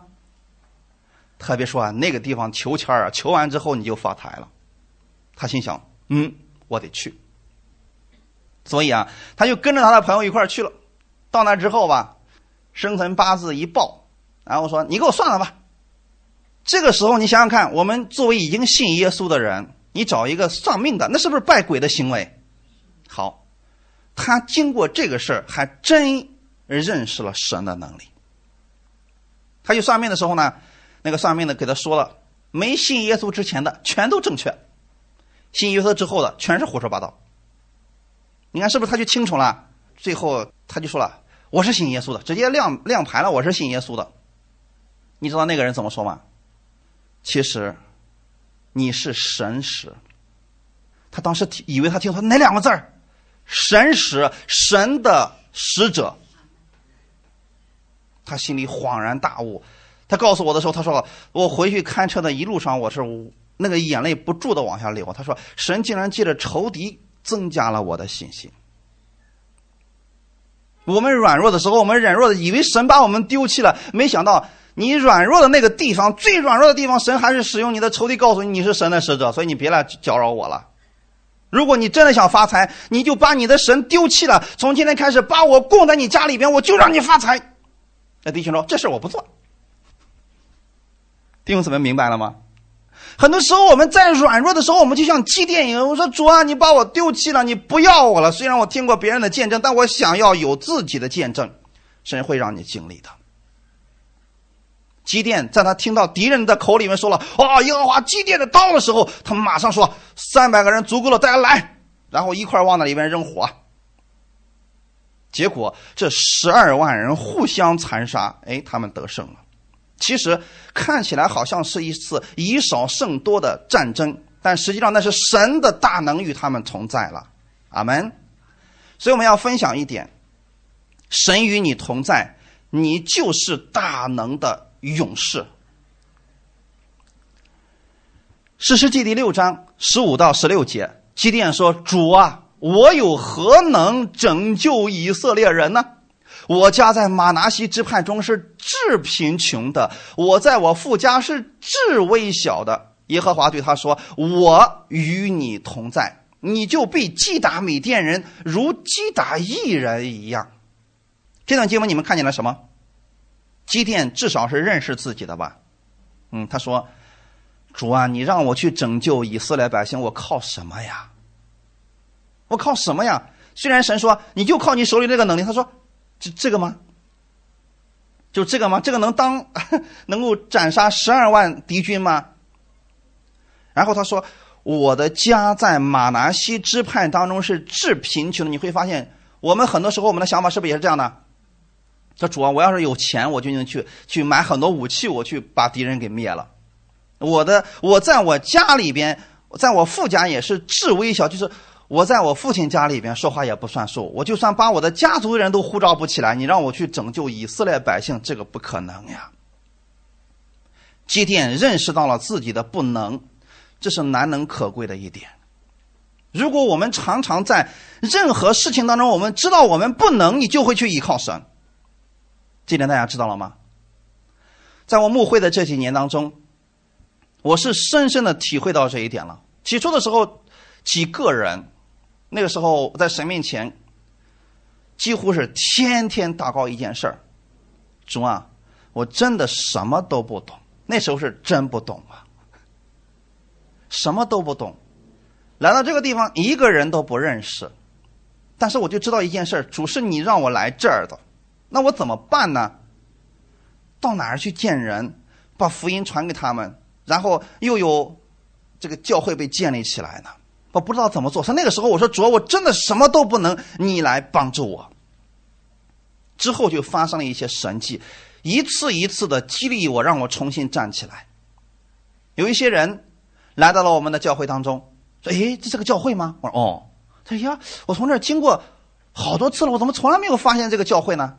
特别说啊，那个地方求签啊，求完之后你就发财了。他心想，嗯，我得去。所以啊，他就跟着他的朋友一块去了。到那之后吧，生辰八字一报，然后说：“你给我算了吧。”这个时候你想想看，我们作为已经信耶稣的人，你找一个算命的，那是不是拜鬼的行为？好。他经过这个事儿，还真认识了神的能力。他去算命的时候呢，那个算命的给他说了，没信耶稣之前的全都正确，信耶稣之后的全是胡说八道。你看是不是他就清楚了？最后他就说了，我是信耶稣的，直接亮亮牌了，我是信耶稣的。你知道那个人怎么说吗？其实你是神使。他当时以为他听说哪两个字儿？神使神的使者，他心里恍然大悟。他告诉我的时候，他说：“我回去看车的一路上，我是那个眼泪不住的往下流。”他说：“神竟然借着仇敌增加了我的信心。我们软弱的时候，我们软弱的以为神把我们丢弃了，没想到你软弱的那个地方，最软弱的地方，神还是使用你的仇敌告诉你你是神的使者，所以你别来搅扰我了。”如果你真的想发财，你就把你的神丢弃了。从今天开始，把我供在你家里边，我就让你发财。那弟兄说：“这事我不做。”弟兄姊妹明白了吗？很多时候我们在软弱的时候，我们就像祭电影。我说：“主啊，你把我丢弃了，你不要我了。虽然我听过别人的见证，但我想要有自己的见证。神会让你经历的。”基甸在他听到敌人的口里面说了“啊，耶和华基甸的刀”的时候，他马上说：“三百个人足够了，大家来，然后一块往那里边扔火。”结果这十二万人互相残杀，哎，他们得胜了。其实看起来好像是一次以少胜多的战争，但实际上那是神的大能与他们同在了。阿门。所以我们要分享一点：神与你同在，你就是大能的。勇士，史诗记第六章十五到十六节，基甸说：“主啊，我有何能拯救以色列人呢？我家在马拿西支派中是至贫穷的，我在我父家是至微小的。”耶和华对他说：“我与你同在，你就必击打米甸人，如击打异人一样。”这段经文你们看见了什么？基甸至少是认识自己的吧，嗯，他说：“主啊，你让我去拯救以色列百姓，我靠什么呀？我靠什么呀？虽然神说你就靠你手里这个能力，他说这这个吗？就这个吗？这个能当 能够斩杀十二万敌军吗？然后他说：我的家在马拿西支派当中是致贫穷的。你会发现，我们很多时候我们的想法是不是也是这样的？说主啊，我要是有钱，我就能去去买很多武器，我去把敌人给灭了。我的我在我家里边，在我父家也是至微小，就是我在我父亲家里边说话也不算数。我就算把我的家族人都呼召不起来，你让我去拯救以色列百姓，这个不可能呀。基甸认识到了自己的不能，这是难能可贵的一点。如果我们常常在任何事情当中，我们知道我们不能，你就会去依靠神。这点大家知道了吗？在我牧会的这几年当中，我是深深的体会到这一点了。起初的时候，几个人，那个时候在神面前，几乎是天天祷告一件事儿：主啊，我真的什么都不懂。那时候是真不懂啊，什么都不懂，来到这个地方一个人都不认识，但是我就知道一件事：主是你让我来这儿的。那我怎么办呢？到哪儿去见人，把福音传给他们，然后又有这个教会被建立起来呢？我不知道怎么做。所以那个时候我说：“主，我真的什么都不能，你来帮助我。”之后就发生了一些神迹，一次一次的激励我，让我重新站起来。有一些人来到了我们的教会当中，说：“诶，这是个教会吗？”我说：“哦。”他说：“呀，我从这儿经过好多次了，我怎么从来没有发现这个教会呢？”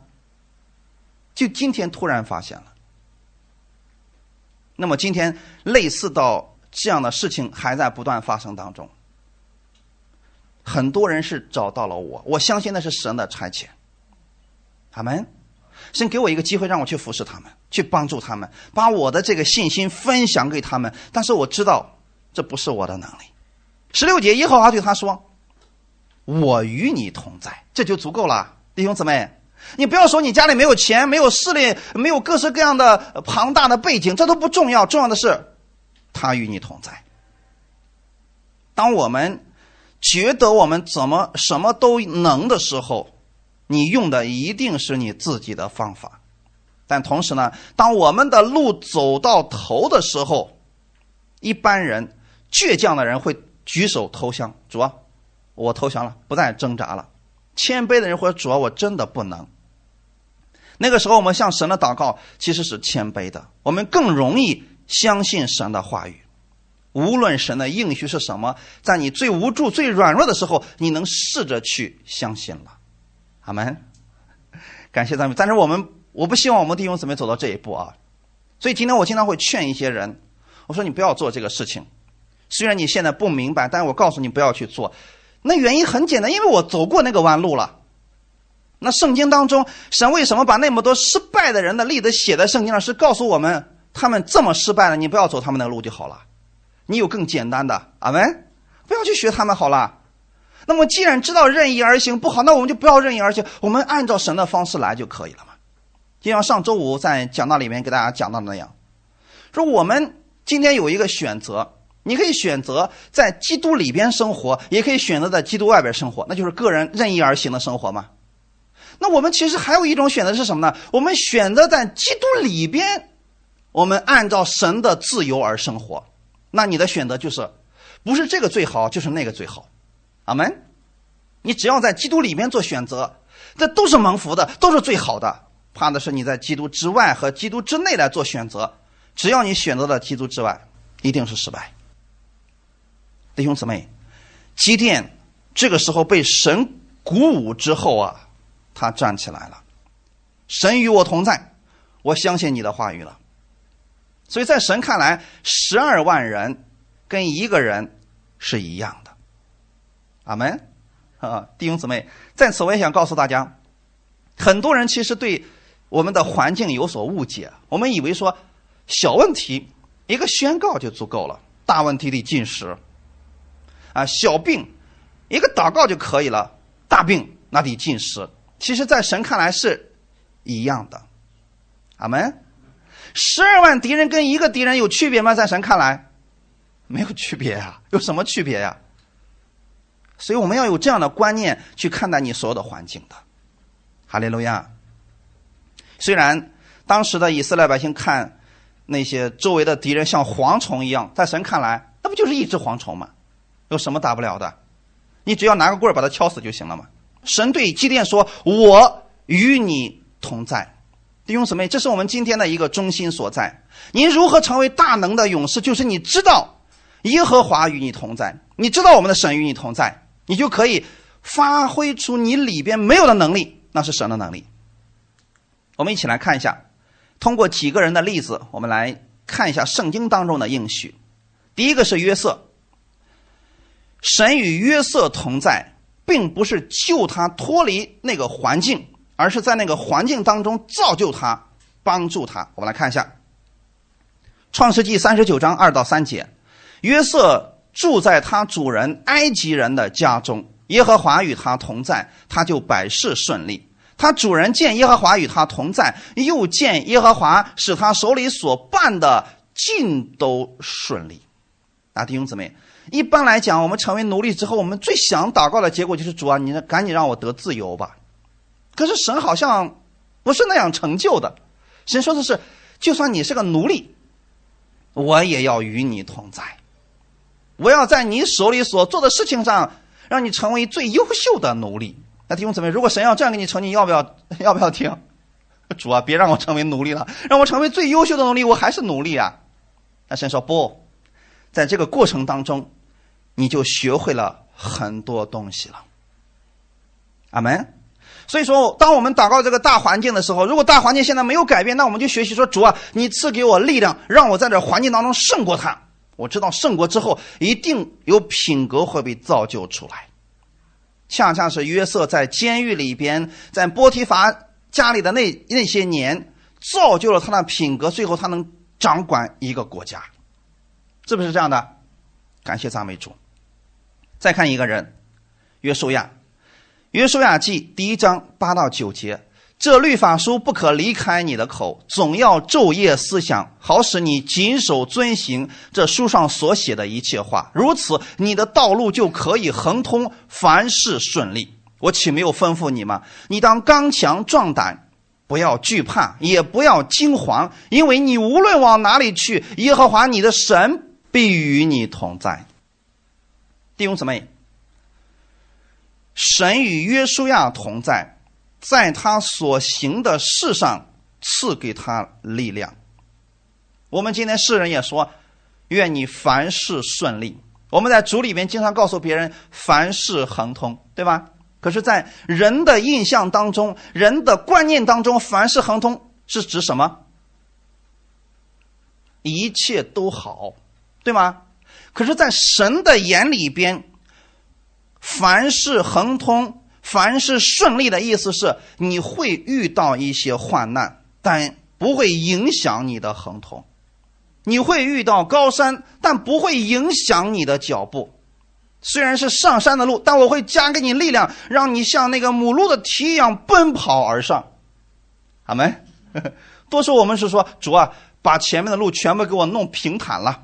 就今天突然发现了，那么今天类似到这样的事情还在不断发生当中。很多人是找到了我，我相信那是神的差遣。他们先给我一个机会，让我去服侍他们，去帮助他们，把我的这个信心分享给他们。但是我知道这不是我的能力。十六节，耶和华对他说：“我与你同在，这就足够了，弟兄姊妹。”你不要说你家里没有钱、没有势力、没有各式各样的庞大的背景，这都不重要。重要的是，他与你同在。当我们觉得我们怎么什么都能的时候，你用的一定是你自己的方法。但同时呢，当我们的路走到头的时候，一般人倔强的人会举手投降，主啊，我投降了，不再挣扎了。谦卑的人或者主啊，我真的不能。那个时候，我们向神的祷告其实是谦卑的，我们更容易相信神的话语。无论神的应许是什么，在你最无助、最软弱的时候，你能试着去相信了。阿门。感谢赞美。但是我们，我不希望我们弟兄姊妹走到这一步啊。所以今天我经常会劝一些人，我说你不要做这个事情。虽然你现在不明白，但是我告诉你不要去做。那原因很简单，因为我走过那个弯路了。那圣经当中，神为什么把那么多失败的人的例子写在圣经上？是告诉我们，他们这么失败了，你不要走他们的路就好了。你有更简单的，阿门。不要去学他们好了。那么既然知道任意而行不好，那我们就不要任意而行，我们按照神的方式来就可以了嘛。就像上周五在讲道里面给大家讲到的那样，说我们今天有一个选择。你可以选择在基督里边生活，也可以选择在基督外边生活，那就是个人任意而行的生活嘛。那我们其实还有一种选择是什么呢？我们选择在基督里边，我们按照神的自由而生活。那你的选择就是，不是这个最好，就是那个最好。阿门。你只要在基督里面做选择，这都是蒙福的，都是最好的。怕的是你在基督之外和基督之内来做选择，只要你选择了基督之外，一定是失败。弟兄姊妹，基甸这个时候被神鼓舞之后啊，他站起来了。神与我同在，我相信你的话语了。所以在神看来，十二万人跟一个人是一样的。阿门啊，弟兄姊妹，在此我也想告诉大家，很多人其实对我们的环境有所误解，我们以为说小问题一个宣告就足够了，大问题得进食。啊，小病一个祷告就可以了，大病那得进食。其实，在神看来是一样的。阿门。十二万敌人跟一个敌人有区别吗？在神看来，没有区别呀。有什么区别呀？所以我们要有这样的观念去看待你所有的环境的。哈利路亚。虽然当时的以色列百姓看那些周围的敌人像蝗虫一样，在神看来，那不就是一只蝗虫吗？有什么大不了的？你只要拿个棍把他敲死就行了嘛。神对基甸说：“我与你同在。”弟兄姊妹，这是我们今天的一个中心所在。您如何成为大能的勇士？就是你知道耶和华与你同在，你知道我们的神与你同在，你就可以发挥出你里边没有的能力，那是神的能力。我们一起来看一下，通过几个人的例子，我们来看一下圣经当中的应许。第一个是约瑟，神与约瑟同在，并不是救他脱离那个环境，而是在那个环境当中造就他，帮助他。我们来看一下，《创世纪三十九章二到三节，约瑟住在他主人埃及人的家中，耶和华与他同在，他就百事顺利。他主人见耶和华与他同在，又见耶和华使他手里所办的尽都顺利。啊，弟兄姊妹，一般来讲，我们成为奴隶之后，我们最想祷告的结果就是主啊，你赶紧让我得自由吧。可是神好像不是那样成就的。神说的是，就算你是个奴隶，我也要与你同在，我要在你手里所做的事情上，让你成为最优秀的奴隶。那弟兄姊妹，如果神要这样给你成，你要不要？要不要听？主啊，别让我成为奴隶了，让我成为最优秀的奴隶，我还是奴隶啊！那神说不，在这个过程当中，你就学会了很多东西了。阿门。所以说，当我们祷告这个大环境的时候，如果大环境现在没有改变，那我们就学习说：主啊，你赐给我力量，让我在这环境当中胜过他。我知道胜过之后，一定有品格会被造就出来。恰恰是约瑟在监狱里边，在波提乏家里的那那些年，造就了他的品格，最后他能掌管一个国家，是不是这样的？感谢赞美主。再看一个人，约书亚，约书亚记第一章八到九节。这律法书不可离开你的口，总要昼夜思想，好使你谨守遵行这书上所写的一切话。如此，你的道路就可以亨通，凡事顺利。我岂没有吩咐你吗？你当刚强壮胆，不要惧怕，也不要惊惶，因为你无论往哪里去，耶和华你的神必与你同在。弟兄姊妹，神与约书亚同在。在他所行的事上赐给他力量。我们今天世人也说，愿你凡事顺利。我们在主里面经常告诉别人凡事亨通，对吧？可是，在人的印象当中，人的观念当中，凡事亨通是指什么？一切都好，对吗？可是，在神的眼里边，凡事亨通。凡是顺利的意思是，你会遇到一些患难，但不会影响你的亨通；你会遇到高山，但不会影响你的脚步。虽然是上山的路，但我会加给你力量，让你像那个母鹿的蹄一样奔跑而上。阿门。多数我们是说，主啊，把前面的路全部给我弄平坦了。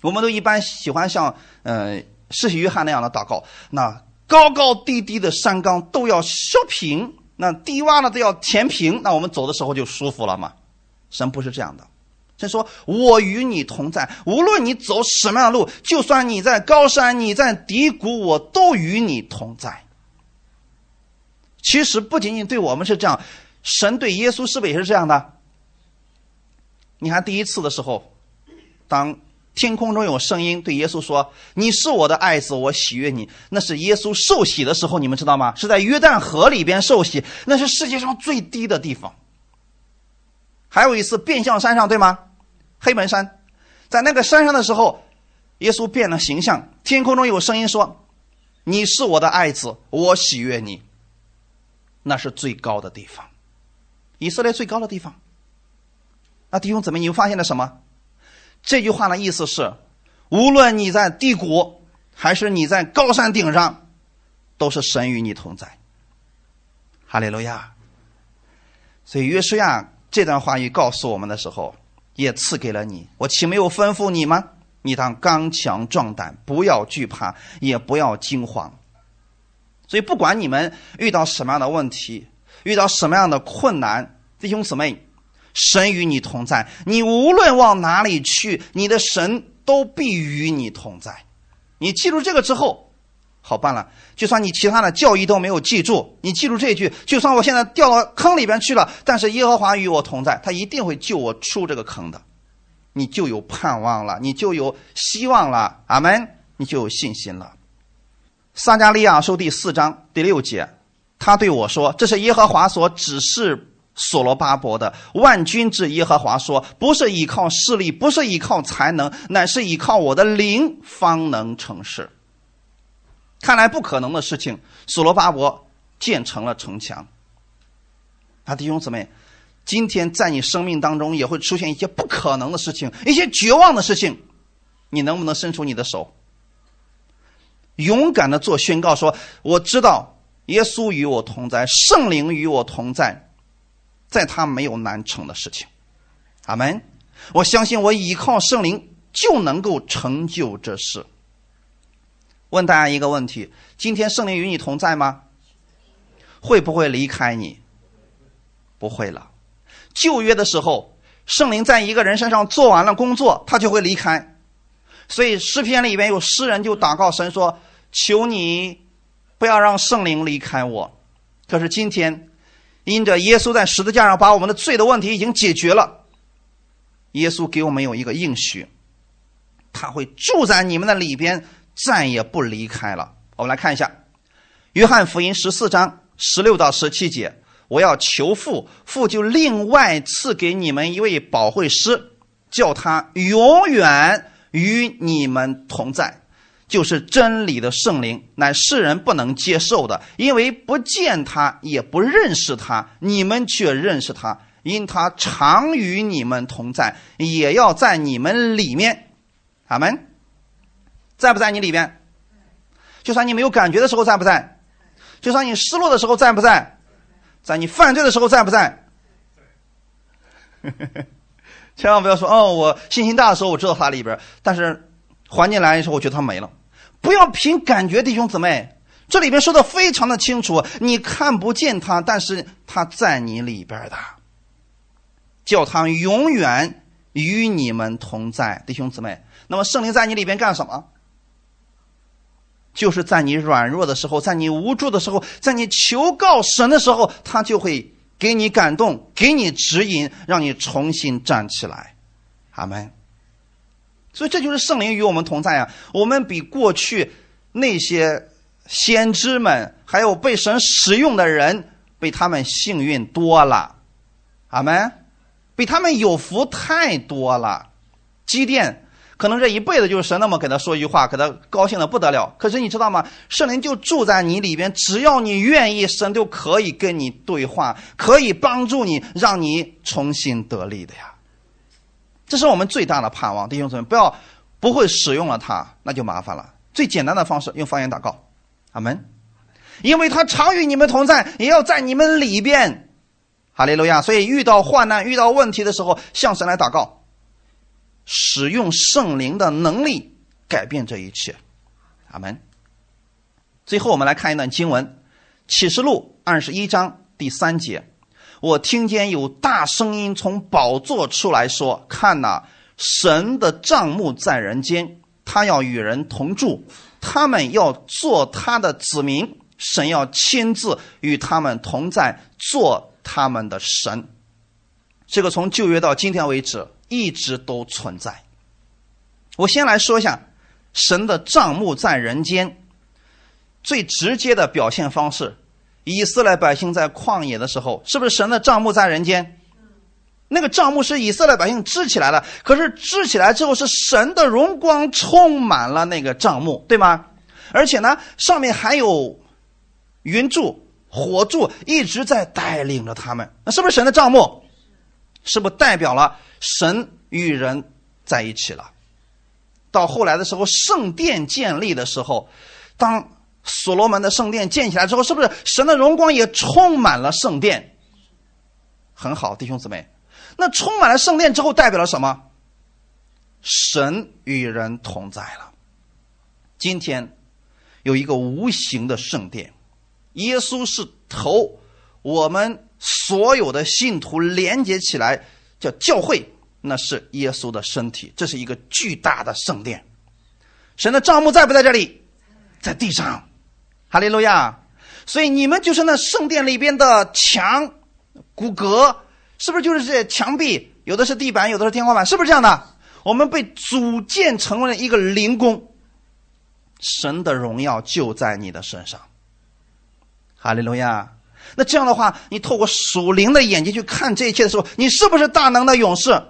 我们都一般喜欢像嗯，是约翰那样的祷告。那。高高低低的山岗都要削平，那低洼呢都要填平，那我们走的时候就舒服了嘛？神不是这样的，神说：“我与你同在，无论你走什么样的路，就算你在高山，你在低谷，我都与你同在。”其实不仅仅对我们是这样，神对耶稣是不是也是这样的？你看第一次的时候，当。天空中有声音对耶稣说：“你是我的爱子，我喜悦你。”那是耶稣受洗的时候，你们知道吗？是在约旦河里边受洗，那是世界上最低的地方。还有一次变相山上，对吗？黑门山，在那个山上的时候，耶稣变了形象。天空中有声音说：“你是我的爱子，我喜悦你。”那是最高的地方，以色列最高的地方。那弟兄姊妹，你又发现了什么？这句话的意思是，无论你在低谷，还是你在高山顶上，都是神与你同在。哈利路亚。所以约书亚这段话语告诉我们的时候，也赐给了你。我岂没有吩咐你吗？你当刚强壮胆，不要惧怕，也不要惊慌。所以不管你们遇到什么样的问题，遇到什么样的困难，弟兄姊妹。神与你同在，你无论往哪里去，你的神都必与你同在。你记住这个之后，好办了。就算你其他的教义都没有记住，你记住这句，就算我现在掉到坑里边去了，但是耶和华与我同在，他一定会救我出这个坑的。你就有盼望了，你就有希望了，阿门，你就有信心了。撒加利亚书第四章第六节，他对我说：“这是耶和华所指示所罗巴伯的。万军之耶和华说：不是依靠势力，不是依靠才能，乃是依靠我的灵，方能成事。看来不可能的事情，所罗巴伯建成了城墙。啊，弟兄姊妹。”今天在你生命当中也会出现一些不可能的事情，一些绝望的事情，你能不能伸出你的手，勇敢的做宣告，说我知道耶稣与我同在，圣灵与我同在，在他没有难成的事情。阿门。我相信我依靠圣灵就能够成就这事。问大家一个问题：今天圣灵与你同在吗？会不会离开你？不会了。旧约的时候，圣灵在一个人身上做完了工作，他就会离开。所以诗篇里边有诗人就祷告神说：“求你不要让圣灵离开我。”可是今天，因着耶稣在十字架上把我们的罪的问题已经解决了，耶稣给我们有一个应许，他会住在你们的里边，再也不离开了。我们来看一下《约翰福音》十四章十六到十七节。我要求父，父就另外赐给你们一位保惠师，叫他永远与你们同在，就是真理的圣灵，乃世人不能接受的，因为不见他，也不认识他，你们却认识他，因他常与你们同在，也要在你们里面。阿门。在不在你里边？就算你没有感觉的时候，在不在？就算你失落的时候，在不在？在你犯罪的时候在不在？千万不要说哦，我信心大的时候我知道他里边，但是环境来的时候我觉得他没了。不要凭感觉，弟兄姊妹，这里边说的非常的清楚，你看不见他，但是他在你里边的，叫他永远与你们同在，弟兄姊妹。那么圣灵在你里边干什么？就是在你软弱的时候，在你无助的时候，在你求告神的时候，他就会给你感动，给你指引，让你重新站起来。阿门。所以这就是圣灵与我们同在呀。我们比过去那些先知们，还有被神使用的人，比他们幸运多了。阿门。比他们有福太多了。积淀。可能这一辈子就是神那么给他说一句话，给他高兴的不得了。可是你知道吗？圣灵就住在你里边，只要你愿意，神就可以跟你对话，可以帮助你，让你重新得力的呀。这是我们最大的盼望，弟兄姊妹，不要不会使用了它，那就麻烦了。最简单的方式，用方言祷告，阿门。因为他常与你们同在，也要在你们里边，哈利路亚。所以遇到患难、遇到问题的时候，向神来祷告。使用圣灵的能力改变这一切，阿门。最后，我们来看一段经文，《启示录》二十一章第三节：“我听见有大声音从宝座出来说：‘看哪，神的帐幕在人间，他要与人同住，他们要做他的子民，神要亲自与他们同在，做他们的神。’这个从旧约到今天为止。”一直都存在。我先来说一下神的账目在人间最直接的表现方式。以色列百姓在旷野的时候，是不是神的账目在人间？那个账目是以色列百姓支起来了，可是支起来之后是神的荣光充满了那个账目，对吗？而且呢，上面还有云柱、火柱一直在带领着他们，那是不是神的账目？是不是代表了？神与人在一起了。到后来的时候，圣殿建立的时候，当所罗门的圣殿建起来之后，是不是神的荣光也充满了圣殿？很好，弟兄姊妹，那充满了圣殿之后，代表了什么？神与人同在了。今天有一个无形的圣殿，耶稣是头，我们所有的信徒连接起来。叫教会，那是耶稣的身体，这是一个巨大的圣殿。神的帐幕在不在这里？在地上。哈利路亚！所以你们就是那圣殿里边的墙、骨骼，是不是就是这墙壁？有的是地板，有的是天花板，是不是这样的？我们被组建成为了一个灵宫，神的荣耀就在你的身上。哈利路亚！那这样的话，你透过属灵的眼睛去看这一切的时候，你是不是大能的勇士？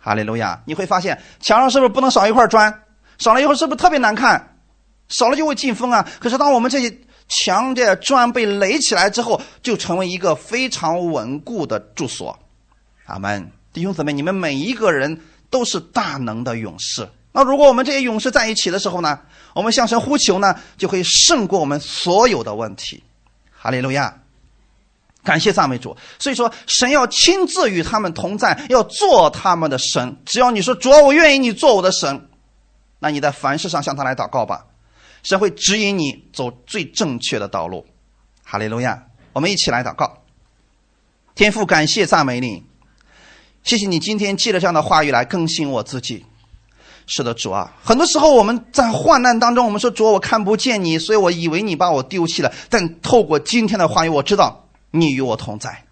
哈利路亚！你会发现墙上是不是不能少一块砖？少了以后是不是特别难看？少了就会进风啊！可是当我们这些墙这砖被垒起来之后，就成为一个非常稳固的住所。阿门！弟兄姊妹，你们每一个人都是大能的勇士。那如果我们这些勇士在一起的时候呢？我们向神呼求呢，就会胜过我们所有的问题。哈利路亚！感谢赞美主。所以说，神要亲自与他们同在，要做他们的神。只要你说主，我愿意你做我的神，那你在凡事上向他来祷告吧。神会指引你走最正确的道路。哈利路亚！我们一起来祷告。天父，感谢赞美你，谢谢你今天借着这样的话语来更新我自己。是的，主啊，很多时候我们在患难当中，我们说主，我看不见你，所以我以为你把我丢弃了。但透过今天的话语，我知道你与我同在，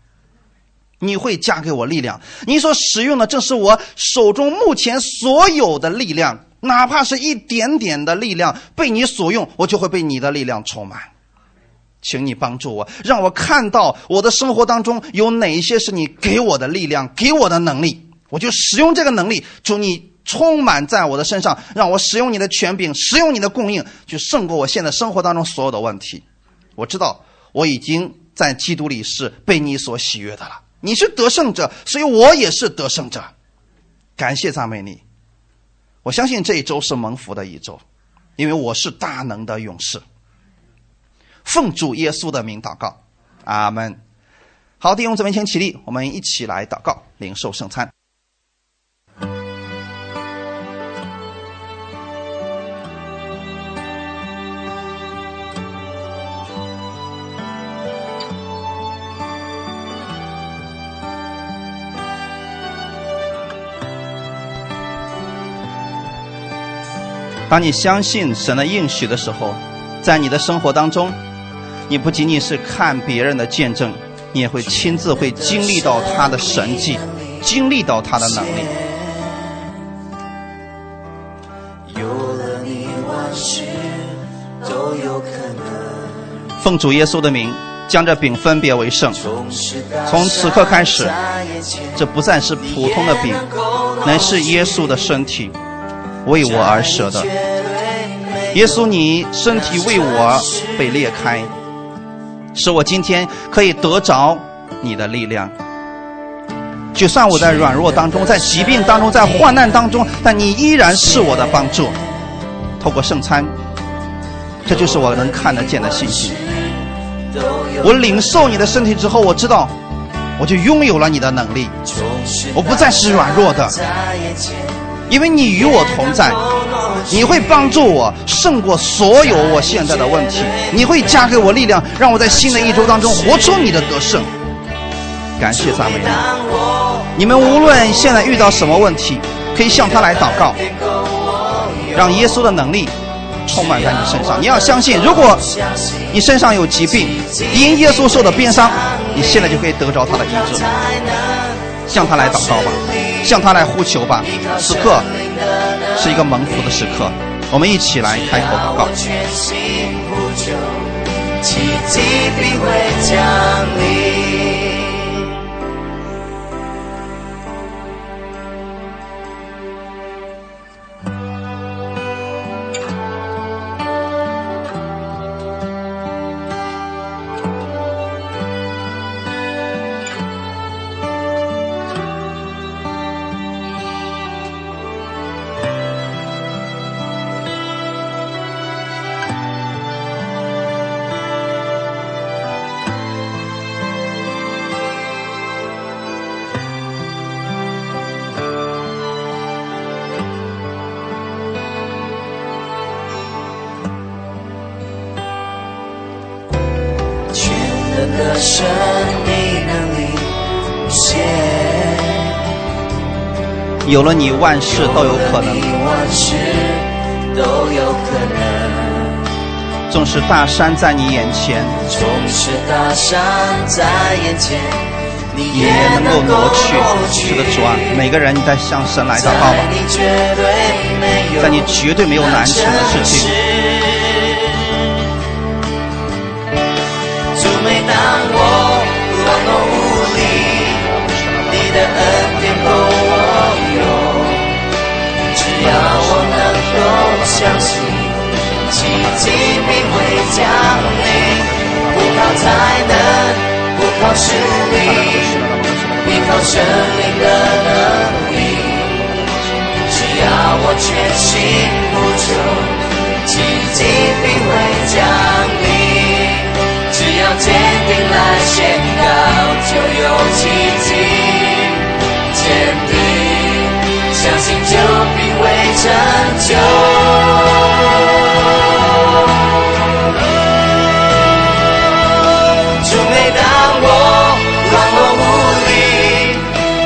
你会加给我力量。你所使用的正是我手中目前所有的力量。哪怕是一点点的力量被你所用，我就会被你的力量充满。请你帮助我，让我看到我的生活当中有哪一些是你给我的力量、给我的能力，我就使用这个能力。祝你充满在我的身上，让我使用你的权柄，使用你的供应，去胜过我现在生活当中所有的问题。我知道我已经在基督里是被你所喜悦的了。你是得胜者，所以我也是得胜者。感谢赞美你。我相信这一周是蒙福的一周，因为我是大能的勇士。奉主耶稣的名祷告，阿门。好，弟兄姊妹，请起立，我们一起来祷告，领受圣餐。当你相信神的应许的时候，在你的生活当中，你不仅仅是看别人的见证，你也会亲自会经历到他的神迹，经历到他的能力。奉主耶稣的名，将这饼分别为圣。从此刻开始，这不再是普通的饼，乃是耶稣的身体。为我而舍的，耶稣，你身体为我被裂开，使我今天可以得着你的力量。就算我在软弱当中，在疾病当中，在患难当中，但你依然是我的帮助。透过圣餐，这就是我能看得见的信心。我领受你的身体之后，我知道，我就拥有了你的能力，我不再是软弱的。因为你与我同在，你会帮助我胜过所有我现在的问题，你会加给我力量，让我在新的一周当中活出你的得胜。感谢赞美你！你们无论现在遇到什么问题，可以向他来祷告，让耶稣的能力充满在你身上。你要相信，如果你身上有疾病，因耶稣受的鞭伤，你现在就可以得着他的医治。向他来祷告吧。向他来呼求吧，此刻是一个蒙福的时刻，我们一起来开口祷告。有了你，万事都有可能。都有可能。纵使大山在你眼前，纵使大山在眼前，你也能够挪去。是的，主啊，每个人你在向神来祷告吧，在你绝对没有难成的事情。就每当我软弱无力，你的恩典要我能够相信。奇迹必会降临，不靠才能，不靠实力，依靠神灵的能力。只要我全心呼求，奇迹必会降临。只要坚定来宣告，就有奇迹。坚定，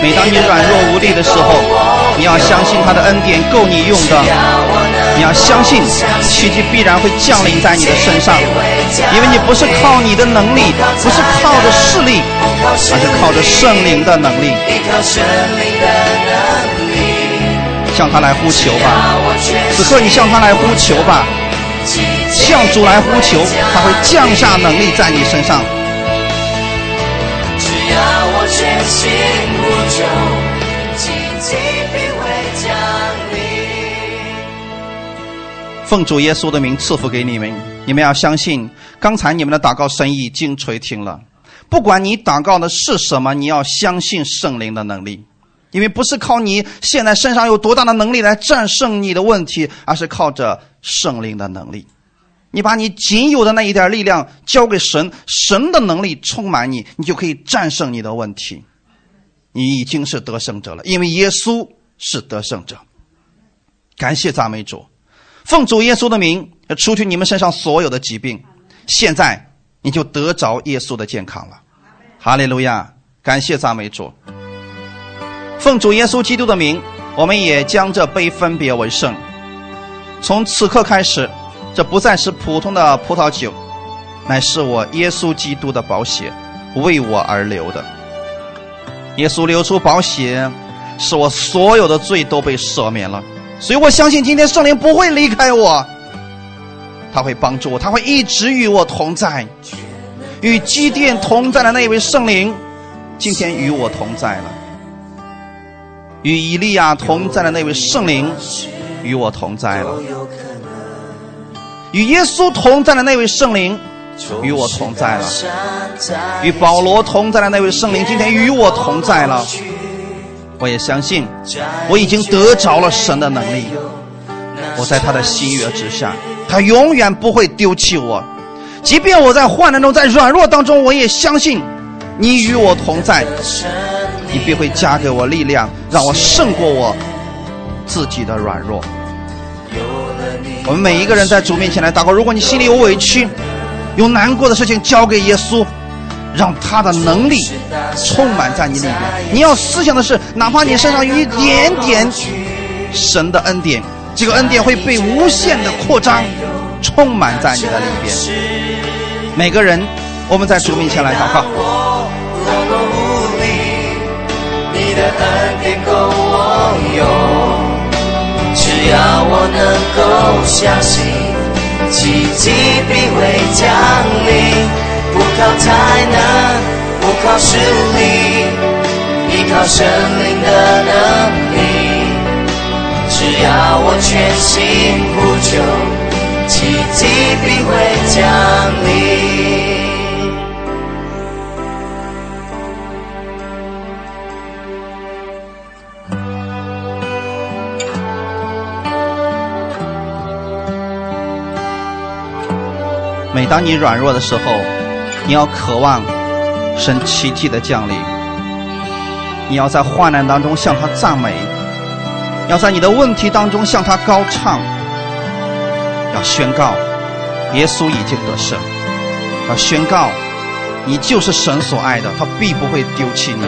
每当你软弱无力的时候，你要相信他的恩典够你用的。你要相信奇迹必然会降临在你的身上，因为你不是靠你的能力，不是靠着势力，而是靠着圣灵的能力。向他来呼求吧，此刻你向他来呼求吧，向主来呼求，他会降下能力在你身上。只要我全心。奉主耶稣的名赐福给你们，你们要相信，刚才你们的祷告声已经垂听了。不管你祷告的是什么，你要相信圣灵的能力，因为不是靠你现在身上有多大的能力来战胜你的问题，而是靠着圣灵的能力。你把你仅有的那一点力量交给神，神的能力充满你，你就可以战胜你的问题。你已经是得胜者了，因为耶稣是得胜者。感谢赞美主，奉主耶稣的名，除去你们身上所有的疾病。现在你就得着耶稣的健康了。哈利路亚！感谢赞美主。奉主耶稣基督的名，我们也将这杯分别为圣。从此刻开始，这不再是普通的葡萄酒，乃是我耶稣基督的宝血，为我而流的。耶稣流出宝血，使我所有的罪都被赦免了。所以我相信今天圣灵不会离开我，他会帮助我，他会一直与我同在。与基甸同在的那位圣灵，今天与我同在了；与以利亚同在的那位圣灵，与我同在了；与耶稣同在的那位圣灵。与我同在了，与保罗同在的那位圣灵今天与我同在了。我也相信，我已经得着了神的能力。我在他的心约之下，他永远不会丢弃我。即便我在患难中，在软弱当中，我也相信你与我同在。你必会加给我力量，让我胜过我自己的软弱。我们每一个人在主面前来祷告，如果你心里有委屈。有难过的事情交给耶稣，让他的能力充满在你里边。你要思想的是，哪怕你身上有一点点神的恩典，这个恩典会被无限的扩张，充满在你的里边。每个人，我们在主面前来祷告。只要我能够相信。奇迹必会降临，不靠才能，不靠实力，依靠神灵的能力。只要我全心呼求，奇迹必会降临。每当你软弱的时候，你要渴望神奇迹的降临。你要在患难当中向他赞美，要在你的问题当中向他高唱，要宣告耶稣已经得胜，要宣告你就是神所爱的，他必不会丢弃你，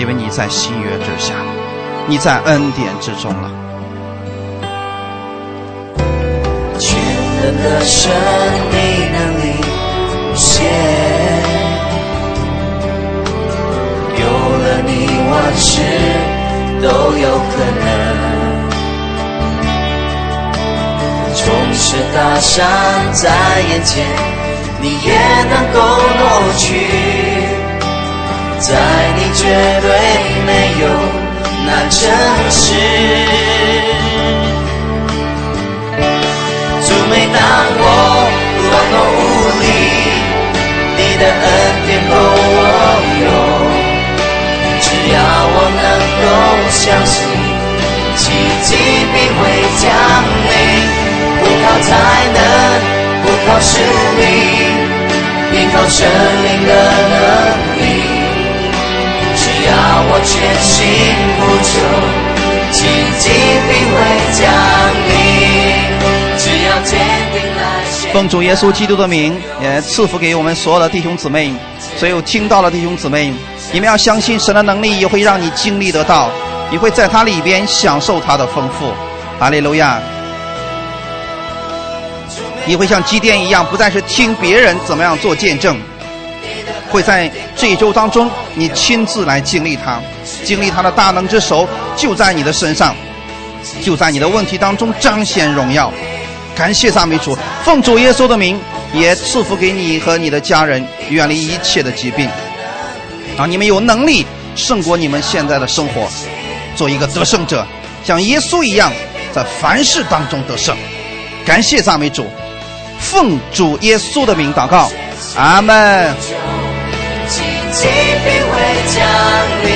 因为你在新约之下，你在恩典之中了。的生命能力无限。有了你，万事都有可能。纵使大山在眼前，你也能够挪去。在你绝对没有难成事。当我软弱无力，你的恩典够我用。只要我能够相信，奇迹必会降临。不靠才能，不靠实力，依靠神灵的能力。只要我全心付出，奇迹必会降临。奉主耶稣基督的名，也赐福给我们所有的弟兄姊妹，所有听到的弟兄姊妹，你们要相信神的能力，也会让你经历得到，你会在它里边享受它的丰富。哈利路亚！你会像基甸一样，不再是听别人怎么样做见证，会在这一周当中，你亲自来经历它，经历他的大能之手就在你的身上，就在你的问题当中彰显荣耀。感谢赞美主，奉主耶稣的名，也赐福给你和你的家人，远离一切的疾病，让你们有能力胜过你们现在的生活，做一个得胜者，像耶稣一样，在凡事当中得胜。感谢赞美主，奉主耶稣的名祷告，阿门。奇迹必会降临。